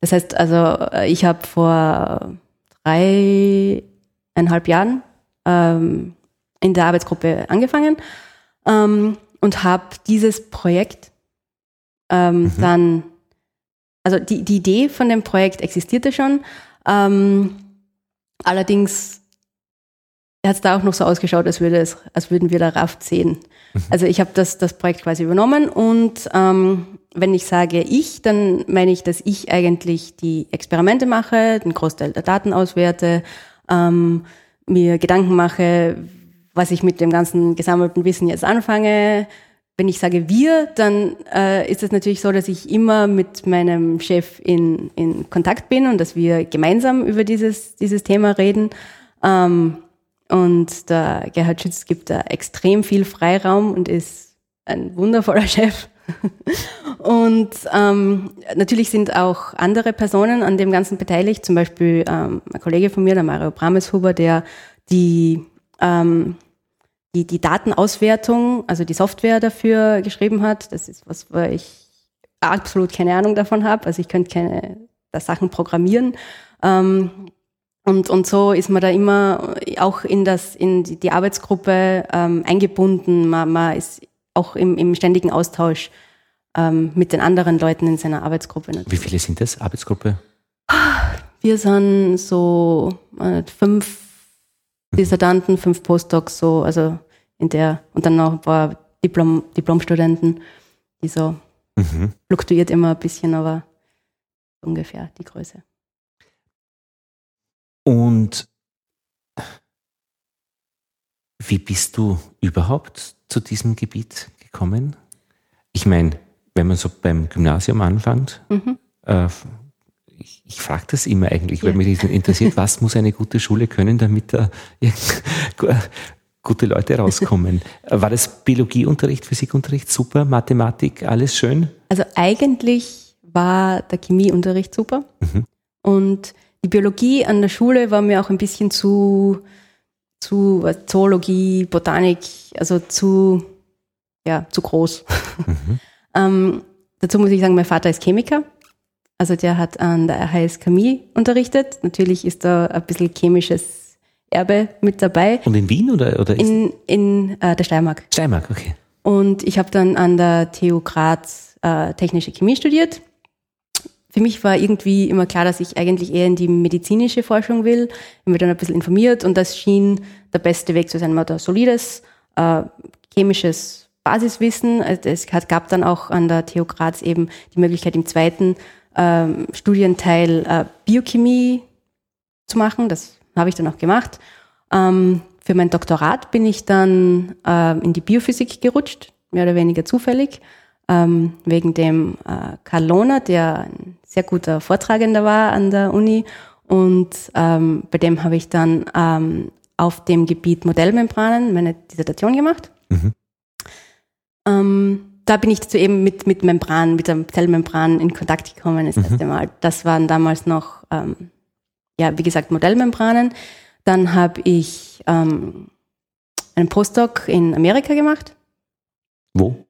Das heißt, also äh, ich habe vor dreieinhalb Jahren ähm, in der Arbeitsgruppe angefangen ähm, und habe dieses Projekt ähm, mhm. dann, also die, die Idee von dem Projekt existierte schon, ähm, allerdings hat es da auch noch so ausgeschaut, als, würde es, als würden wir da Raft sehen. Mhm. Also ich habe das, das Projekt quasi übernommen und ähm, wenn ich sage ich, dann meine ich, dass ich eigentlich die Experimente mache, den Großteil der Daten auswerte, ähm, mir Gedanken mache, was ich mit dem ganzen gesammelten Wissen jetzt anfange, wenn ich sage wir, dann äh, ist es natürlich so, dass ich immer mit meinem Chef in, in Kontakt bin und dass wir gemeinsam über dieses, dieses Thema reden. Ähm, und der Gerhard Schütz gibt da extrem viel Freiraum und ist ein wundervoller Chef. und ähm, natürlich sind auch andere Personen an dem Ganzen beteiligt, zum Beispiel ähm, ein Kollege von mir, der Mario Brameshuber, der die, ähm, die, die Datenauswertung, also die Software dafür geschrieben hat. Das ist was, wo ich absolut keine Ahnung davon habe. Also ich könnte keine Sachen programmieren. Ähm, und, und so ist man da immer auch in, das, in die Arbeitsgruppe ähm, eingebunden. Man, man ist auch im, im ständigen Austausch ähm, mit den anderen Leuten in seiner Arbeitsgruppe. Natürlich. Wie viele sind das, Arbeitsgruppe? Wir sind so äh, fünf Dissertanten, fünf Postdocs, so, also in der, und dann noch ein paar Diplom, Diplomstudenten, die so mhm. fluktuiert immer ein bisschen, aber ungefähr die Größe. Und wie bist du überhaupt zu diesem Gebiet gekommen? Ich meine, wenn man so beim Gymnasium anfängt, mhm. äh, ich, ich frage das immer eigentlich, weil ja. mich interessiert, was muss eine gute Schule können, damit da ja, gute Leute rauskommen. War das Biologieunterricht, Physikunterricht super, Mathematik, alles schön? Also eigentlich war der Chemieunterricht super mhm. und die Biologie an der Schule war mir auch ein bisschen zu, zu Zoologie, Botanik, also zu, ja, zu groß. Mhm. ähm, dazu muss ich sagen, mein Vater ist Chemiker. Also der hat an der RHS Chemie unterrichtet. Natürlich ist da ein bisschen chemisches Erbe mit dabei. Und in Wien oder? oder in in äh, der Steiermark. Steiermark, okay. Und ich habe dann an der TU Graz äh, technische Chemie studiert für mich war irgendwie immer klar, dass ich eigentlich eher in die medizinische Forschung will. Ich habe mich dann ein bisschen informiert und das schien der beste Weg zu sein. Man hat ein solides äh, chemisches Basiswissen. Also es gab dann auch an der TU Graz eben die Möglichkeit, im zweiten ähm, Studienteil äh, Biochemie zu machen. Das habe ich dann auch gemacht. Ähm, für mein Doktorat bin ich dann äh, in die Biophysik gerutscht, mehr oder weniger zufällig ähm, wegen dem äh, Karl Lohner, der ein sehr guter Vortragender war an der Uni. Und ähm, bei dem habe ich dann ähm, auf dem Gebiet Modellmembranen meine Dissertation gemacht. Mhm. Da bin ich zu eben mit, mit Membran, mit der Zellmembran in Kontakt gekommen das mhm. erste Mal. Das waren damals noch, ähm, ja, wie gesagt, Modellmembranen. Dann habe ich ähm, einen Postdoc in Amerika gemacht. Wo?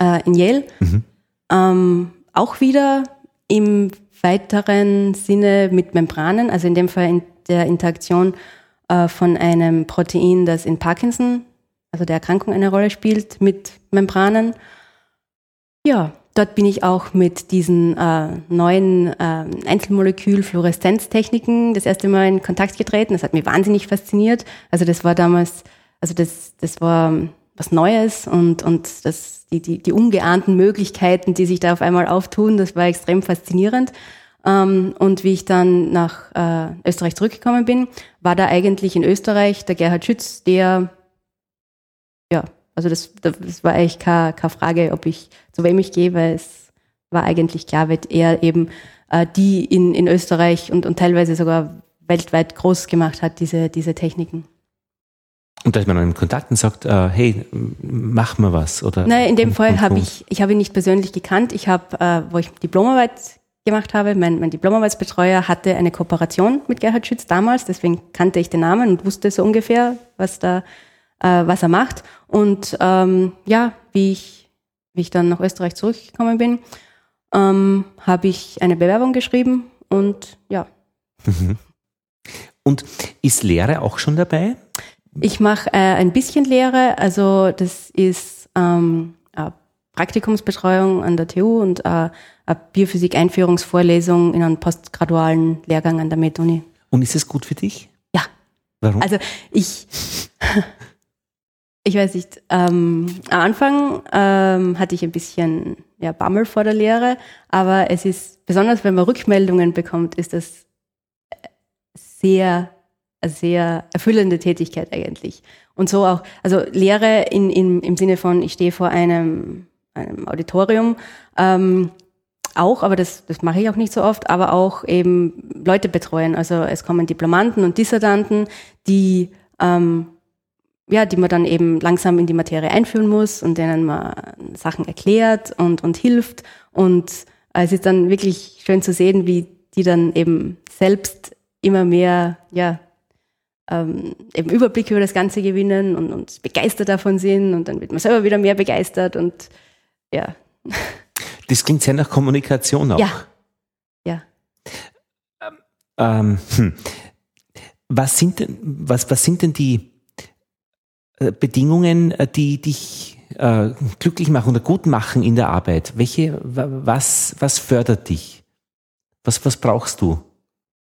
äh, in Yale. Mhm. Ähm, auch wieder im weiteren Sinne mit Membranen, also in dem Fall in der Interaktion äh, von einem Protein, das in Parkinson, also der Erkrankung eine Rolle spielt, mit Membranen. Ja, dort bin ich auch mit diesen äh, neuen äh, Einzelmolekül-Fluoreszenztechniken das erste Mal in Kontakt getreten. Das hat mich wahnsinnig fasziniert. Also das war damals, also das, das war was Neues und, und das, die, die, die ungeahnten Möglichkeiten, die sich da auf einmal auftun, das war extrem faszinierend. Ähm, und wie ich dann nach äh, Österreich zurückgekommen bin, war da eigentlich in Österreich der Gerhard Schütz, der, ja, also das, das war eigentlich keine, keine Frage, ob ich zu wem ich gehe, weil es war eigentlich klar, weil er eben äh, die in, in Österreich und, und teilweise sogar weltweit groß gemacht hat, diese, diese Techniken. Und da ist man dann in Kontakt und sagt, äh, hey, mach mal was. Oder Nein, in dem und, Fall habe ich, ich habe ihn nicht persönlich gekannt. Ich habe, äh, wo ich Diplomarbeit gemacht habe, mein, mein Diplomarbeitsbetreuer hatte eine Kooperation mit Gerhard Schütz damals, deswegen kannte ich den Namen und wusste so ungefähr, was da, äh, was er macht. Und ähm, ja, wie ich, wie ich dann nach Österreich zurückgekommen bin, ähm, habe ich eine Bewerbung geschrieben und ja. Mhm. Und ist Lehre auch schon dabei? Ich mache äh, ein bisschen Lehre, also das ist ähm, Praktikumsbetreuung an der TU und äh, eine Biophysik-Einführungsvorlesung in einem postgradualen Lehrgang an der MedUni. Und ist es gut für dich? Ja. Warum? Also ich, ich weiß nicht, ähm, am Anfang ähm, hatte ich ein bisschen ja, Bammel vor der Lehre, aber es ist, besonders wenn man Rückmeldungen bekommt, ist das sehr eine sehr erfüllende Tätigkeit eigentlich. Und so auch, also Lehre in, in, im Sinne von, ich stehe vor einem, einem Auditorium, ähm, auch, aber das, das mache ich auch nicht so oft, aber auch eben Leute betreuen. Also es kommen Diplomanten und Dissertanten, die ähm, ja, die man dann eben langsam in die Materie einführen muss und denen man Sachen erklärt und, und hilft. Und äh, es ist dann wirklich schön zu sehen, wie die dann eben selbst immer mehr, ja, ähm, eben Überblick über das Ganze gewinnen und, und begeistert davon sind und dann wird man selber wieder mehr begeistert und ja. Das klingt sehr nach Kommunikation auch. Ja. Ja. Ähm, hm. was, sind denn, was, was sind denn die Bedingungen, äh, die dich äh, glücklich machen oder gut machen in der Arbeit? Welche, was, was fördert dich? Was, was brauchst du für,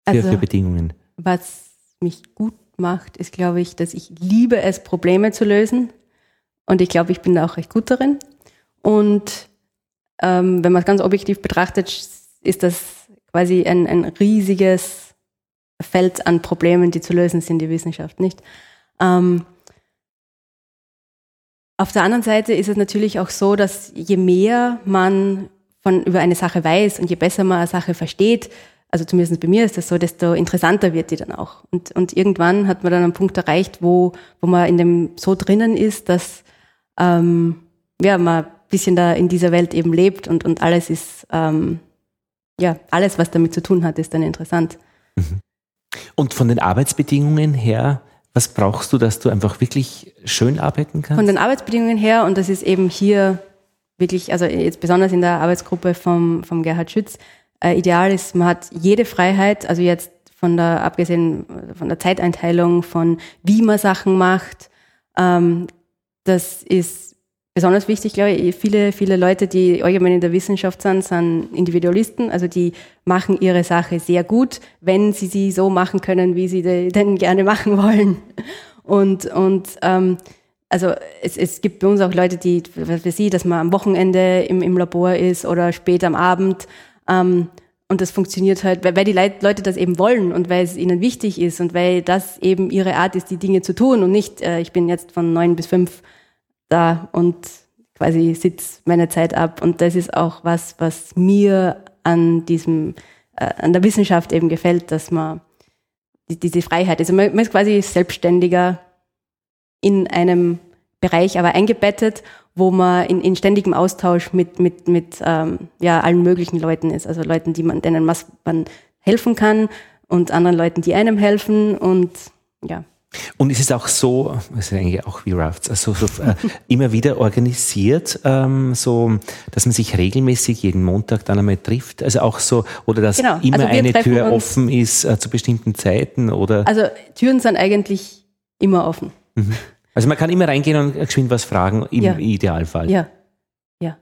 also, für Bedingungen? Was mich gut macht, ist, glaube ich, dass ich liebe es, Probleme zu lösen. Und ich glaube, ich bin da auch recht gut darin. Und ähm, wenn man es ganz objektiv betrachtet, ist das quasi ein, ein riesiges Feld an Problemen, die zu lösen sind, die Wissenschaft, nicht? Ähm, auf der anderen Seite ist es natürlich auch so, dass je mehr man von, über eine Sache weiß und je besser man eine Sache versteht, also zumindest bei mir ist das so, desto interessanter wird die dann auch. Und, und irgendwann hat man dann einen Punkt erreicht, wo, wo man in dem so drinnen ist, dass ähm, ja, man ein bisschen da in dieser Welt eben lebt und, und alles ist, ähm, ja, alles, was damit zu tun hat, ist dann interessant. Mhm. Und von den Arbeitsbedingungen her, was brauchst du, dass du einfach wirklich schön arbeiten kannst? Von den Arbeitsbedingungen her, und das ist eben hier wirklich, also jetzt besonders in der Arbeitsgruppe vom, vom Gerhard Schütz, äh, ideal ist, man hat jede Freiheit, also jetzt von der, abgesehen von der Zeiteinteilung, von wie man Sachen macht, ähm, das ist besonders wichtig, glaube ich, viele, viele Leute, die allgemein in der Wissenschaft sind, sind Individualisten. Also die machen ihre Sache sehr gut, wenn sie sie so machen können, wie sie denn gerne machen wollen. Und, und ähm, also es, es gibt bei uns auch Leute, die, weiß ich, dass man am Wochenende im, im Labor ist oder spät am Abend. Ähm, und das funktioniert halt, weil, weil die Leute das eben wollen und weil es ihnen wichtig ist und weil das eben ihre Art ist, die Dinge zu tun und nicht, äh, ich bin jetzt von neun bis fünf da und quasi sitze meine Zeit ab. Und das ist auch was, was mir an diesem, äh, an der Wissenschaft eben gefällt, dass man die, diese Freiheit, also man, man ist quasi selbstständiger in einem Bereich, aber eingebettet, wo man in, in ständigem Austausch mit, mit, mit ähm, ja, allen möglichen Leuten ist. Also Leuten, die man, denen man helfen kann und anderen Leuten, die einem helfen und ja. Und ist es auch so, ist eigentlich auch wie Rafts, also so, äh, immer wieder organisiert, ähm, so, dass man sich regelmäßig jeden Montag dann einmal trifft? Also auch so, oder dass genau. immer also eine Tür offen ist äh, zu bestimmten Zeiten oder? Also Türen sind eigentlich immer offen. Mhm. Also man kann immer reingehen und geschwind was fragen, im ja. Idealfall. Ja, ja.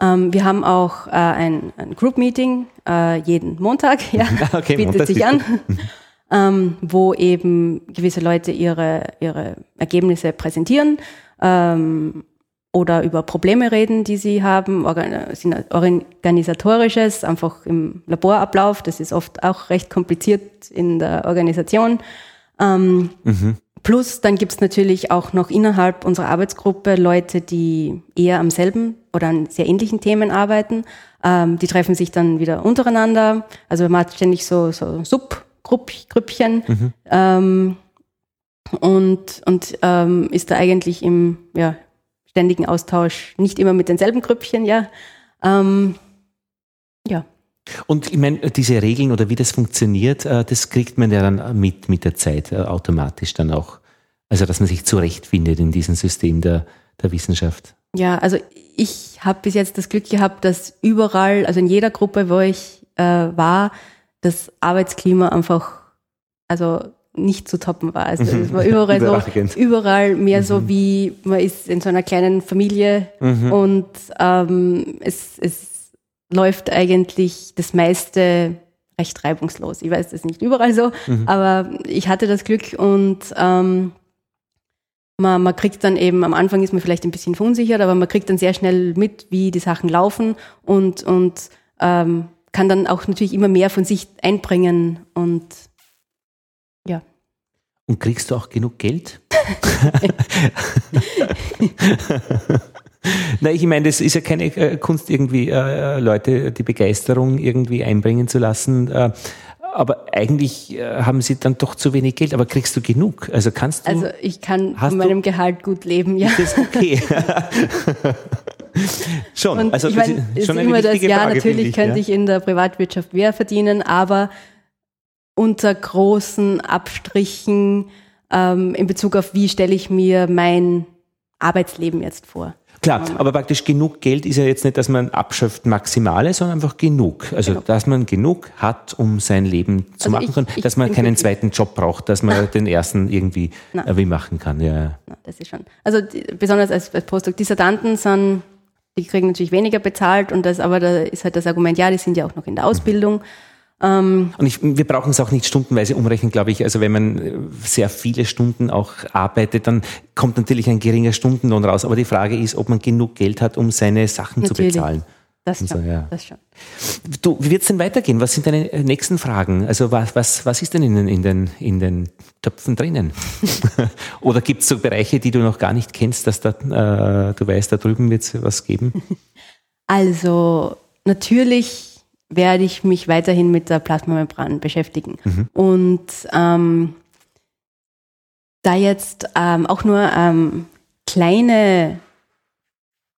Ähm, wir haben auch äh, ein, ein Group-Meeting äh, jeden Montag, ja, okay, bietet Montag sich an. Ähm, wo eben gewisse Leute ihre, ihre Ergebnisse präsentieren ähm, oder über Probleme reden, die sie haben, organisatorisches, einfach im Laborablauf, das ist oft auch recht kompliziert in der Organisation. Ähm, mhm. Plus dann gibt's natürlich auch noch innerhalb unserer Arbeitsgruppe Leute, die eher am selben oder an sehr ähnlichen Themen arbeiten. Ähm, die treffen sich dann wieder untereinander. Also man hat ständig so, so Sub- Grupp, Grüppchen mhm. ähm, und, und ähm, ist da eigentlich im ja, ständigen Austausch, nicht immer mit denselben Grüppchen, ja. Ähm, ja. Und ich meine, diese Regeln oder wie das funktioniert, äh, das kriegt man ja dann mit, mit der Zeit äh, automatisch dann auch. Also, dass man sich zurechtfindet in diesem System der, der Wissenschaft. Ja, also ich habe bis jetzt das Glück gehabt, dass überall, also in jeder Gruppe, wo ich äh, war, das Arbeitsklima einfach, also nicht zu toppen war. Also es war überall so, überall mehr mhm. so wie man ist in so einer kleinen Familie mhm. und ähm, es, es läuft eigentlich das meiste recht reibungslos. Ich weiß, das ist nicht überall so, mhm. aber ich hatte das Glück und ähm, man, man kriegt dann eben, am Anfang ist man vielleicht ein bisschen verunsichert, aber man kriegt dann sehr schnell mit, wie die Sachen laufen und, und ähm, kann dann auch natürlich immer mehr von sich einbringen und ja. Und kriegst du auch genug Geld? Na, ich meine, das ist ja keine äh, Kunst, irgendwie äh, Leute die Begeisterung irgendwie einbringen zu lassen. Äh, aber eigentlich äh, haben sie dann doch zu wenig Geld. Aber kriegst du genug? Also kannst du. Also ich kann von meinem Gehalt gut leben, ja. Ist das okay? schon. Und also ich meine, ist schon immer das, ja, Frage, natürlich ich, könnte ja? ich in der Privatwirtschaft mehr verdienen, aber unter großen Abstrichen ähm, in Bezug auf, wie stelle ich mir mein Arbeitsleben jetzt vor. Klar, aber praktisch genug Geld ist ja jetzt nicht, dass man abschöpft Maximale, sondern einfach genug. Also, genau. dass man genug hat, um sein Leben zu also machen ich, können, ich dass man keinen zweiten Job braucht, dass man den ersten irgendwie Nein. wie machen kann. Ja. Nein, das ist schon. Also, die, besonders als, als Postdoc-Dissertanten sind, die kriegen natürlich weniger bezahlt und das, aber da ist halt das Argument, ja, die sind ja auch noch in der Ausbildung. Ähm, und ich, wir brauchen es auch nicht stundenweise umrechnen, glaube ich. Also wenn man äh, sehr viele Stunden auch arbeitet, dann kommt natürlich ein geringer Stundenlohn raus. Aber die Frage ist, ob man genug Geld hat, um seine Sachen natürlich. zu bezahlen. Das schon, so, ja. das schon. Du, wie wird es denn weitergehen? Was sind deine äh, nächsten Fragen? Also was, was, was ist denn in den, in den, in den Töpfen drinnen? Oder gibt es so Bereiche, die du noch gar nicht kennst, dass da, äh, du weißt, da drüben wird es was geben? Also natürlich werde ich mich weiterhin mit der Plasmamembran beschäftigen. Mhm. Und ähm, da jetzt ähm, auch nur ähm, kleine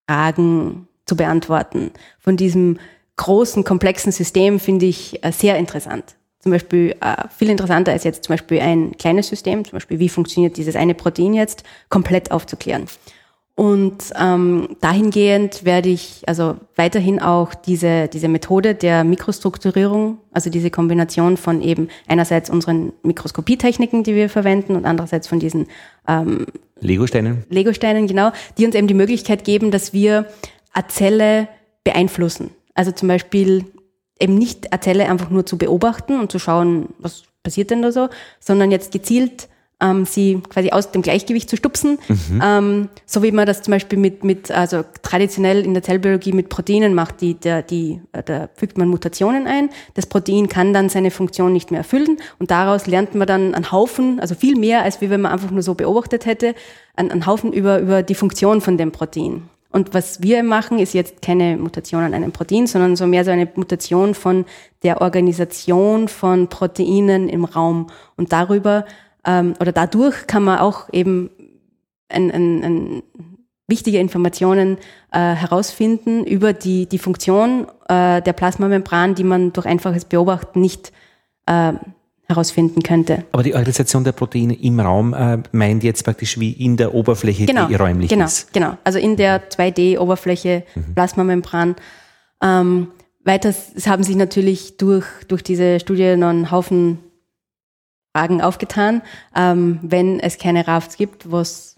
Fragen zu beantworten von diesem großen, komplexen System finde ich äh, sehr interessant. Zum Beispiel äh, viel interessanter als jetzt zum Beispiel ein kleines System, zum Beispiel wie funktioniert dieses eine Protein jetzt, komplett aufzuklären. Und ähm, dahingehend werde ich also weiterhin auch diese, diese Methode der Mikrostrukturierung, also diese Kombination von eben einerseits unseren Mikroskopietechniken, die wir verwenden, und andererseits von diesen ähm, Legosteinen. Legosteinen, genau, die uns eben die Möglichkeit geben, dass wir eine Zelle beeinflussen. Also zum Beispiel eben nicht eine Zelle einfach nur zu beobachten und zu schauen, was passiert denn da so, sondern jetzt gezielt ähm, sie quasi aus dem Gleichgewicht zu stupsen, mhm. ähm, so wie man das zum Beispiel mit, mit also traditionell in der Zellbiologie mit Proteinen macht, die, der, die, äh, da fügt man Mutationen ein, das Protein kann dann seine Funktion nicht mehr erfüllen und daraus lernt man dann einen Haufen, also viel mehr, als wie wenn man einfach nur so beobachtet hätte, einen, einen Haufen über, über die Funktion von dem Protein. Und was wir machen, ist jetzt keine Mutation an einem Protein, sondern so mehr so eine Mutation von der Organisation von Proteinen im Raum. Und darüber ähm, oder dadurch kann man auch eben ein, ein, ein wichtige Informationen äh, herausfinden über die, die Funktion äh, der Plasmamembran, die man durch einfaches Beobachten nicht äh, herausfinden könnte. Aber die Organisation der Proteine im Raum äh, meint jetzt praktisch wie in der Oberfläche, genau, die räumlich genau, ist. Genau, also in der 2D-Oberfläche mhm. Plasmamembran. Ähm, weiters haben sich natürlich durch, durch diese Studie noch einen Haufen Fragen aufgetan. Ähm, wenn es keine Rafts gibt, was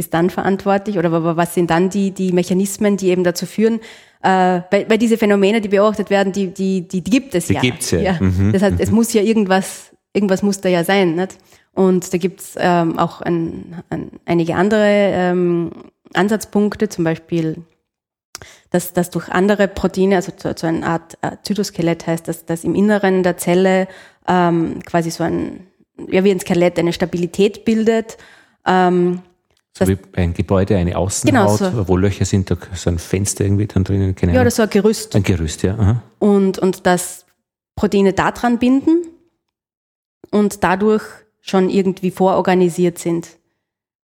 ist dann verantwortlich oder was sind dann die, die Mechanismen, die eben dazu führen, äh, weil, weil diese Phänomene, die beobachtet werden, die, die, die, die gibt es die ja. Gibt's ja. ja. Mhm. Das heißt, es mhm. muss ja irgendwas, irgendwas muss da ja sein. Nicht? Und da gibt's ähm, auch ein, ein, einige andere ähm, Ansatzpunkte, zum Beispiel, dass, dass durch andere Proteine, also zu, zu einer Art äh, Zytoskelett heißt, dass, dass im Inneren der Zelle ähm, quasi so ein, ja wie ein Skelett, eine Stabilität bildet. Ähm, so wie einem Gebäude eine Außenhaut, genau so. wo Löcher sind, da so ein Fenster irgendwie dann drinnen. Keine ja, oder so ein Gerüst. Ein Gerüst, ja. Aha. Und, und dass Proteine da dran binden und dadurch schon irgendwie vororganisiert sind.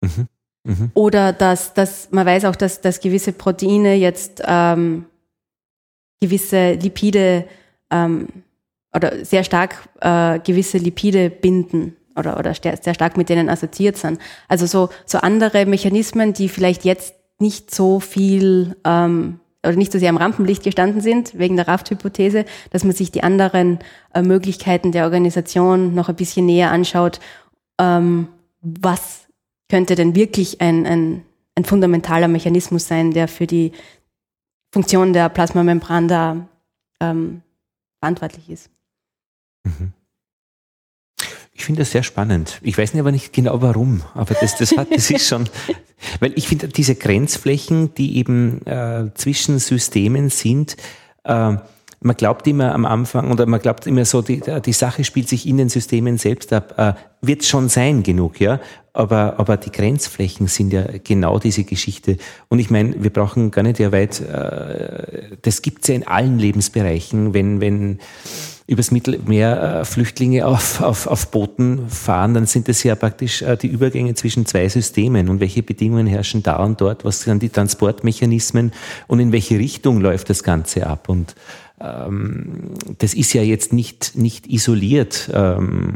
Mhm. Mhm. Oder dass, dass man weiß auch, dass, dass gewisse Proteine jetzt ähm, gewisse Lipide ähm, oder sehr stark äh, gewisse Lipide binden oder, oder sehr stark mit denen assoziiert sind. Also so, so andere Mechanismen, die vielleicht jetzt nicht so viel ähm, oder nicht so sehr am Rampenlicht gestanden sind, wegen der Raft-Hypothese, dass man sich die anderen äh, Möglichkeiten der Organisation noch ein bisschen näher anschaut. Ähm, was könnte denn wirklich ein, ein, ein fundamentaler Mechanismus sein, der für die Funktion der Plasmamembran da ähm, verantwortlich ist? Mhm. Ich finde das sehr spannend. Ich weiß aber nicht genau warum, aber das, das, hat, das ist schon, weil ich finde diese Grenzflächen, die eben äh, zwischen Systemen sind, äh, man glaubt immer am Anfang oder man glaubt immer so, die, die Sache spielt sich in den Systemen selbst ab. Äh, wird schon sein genug, ja. Aber, aber die Grenzflächen sind ja genau diese Geschichte. Und ich meine, wir brauchen gar nicht ja weit, äh, das gibt's ja in allen Lebensbereichen, wenn, wenn übers Mittelmeer äh, Flüchtlinge auf, auf, auf Booten fahren, dann sind das ja praktisch äh, die Übergänge zwischen zwei Systemen und welche Bedingungen herrschen da und dort, was sind die Transportmechanismen und in welche Richtung läuft das Ganze ab. Und ähm, das ist ja jetzt nicht, nicht isoliert, ähm,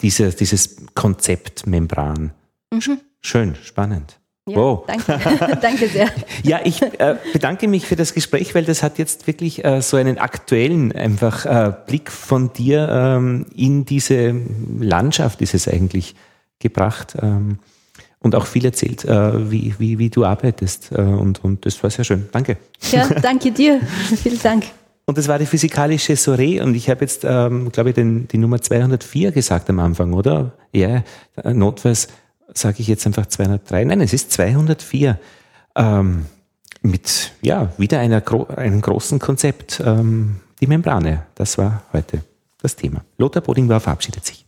diese, dieses Konzept Membran. Mhm. Schön, spannend. Ja, wow. Danke. danke sehr. Ja, ich äh, bedanke mich für das Gespräch, weil das hat jetzt wirklich äh, so einen aktuellen einfach äh, Blick von dir ähm, in diese Landschaft ist es eigentlich gebracht ähm, und auch viel erzählt, äh, wie, wie, wie du arbeitest äh, und, und das war sehr schön. Danke. Ja, danke dir. Vielen Dank. Und das war die physikalische Soiree und ich habe jetzt, ähm, glaube ich, den, die Nummer 204 gesagt am Anfang, oder? Ja, notfalls sage ich jetzt einfach 203. Nein, es ist 204. Ähm, mit, ja, wieder einer, einem großen Konzept. Ähm, die Membrane, das war heute das Thema. Lothar Bodingbauer verabschiedet sich.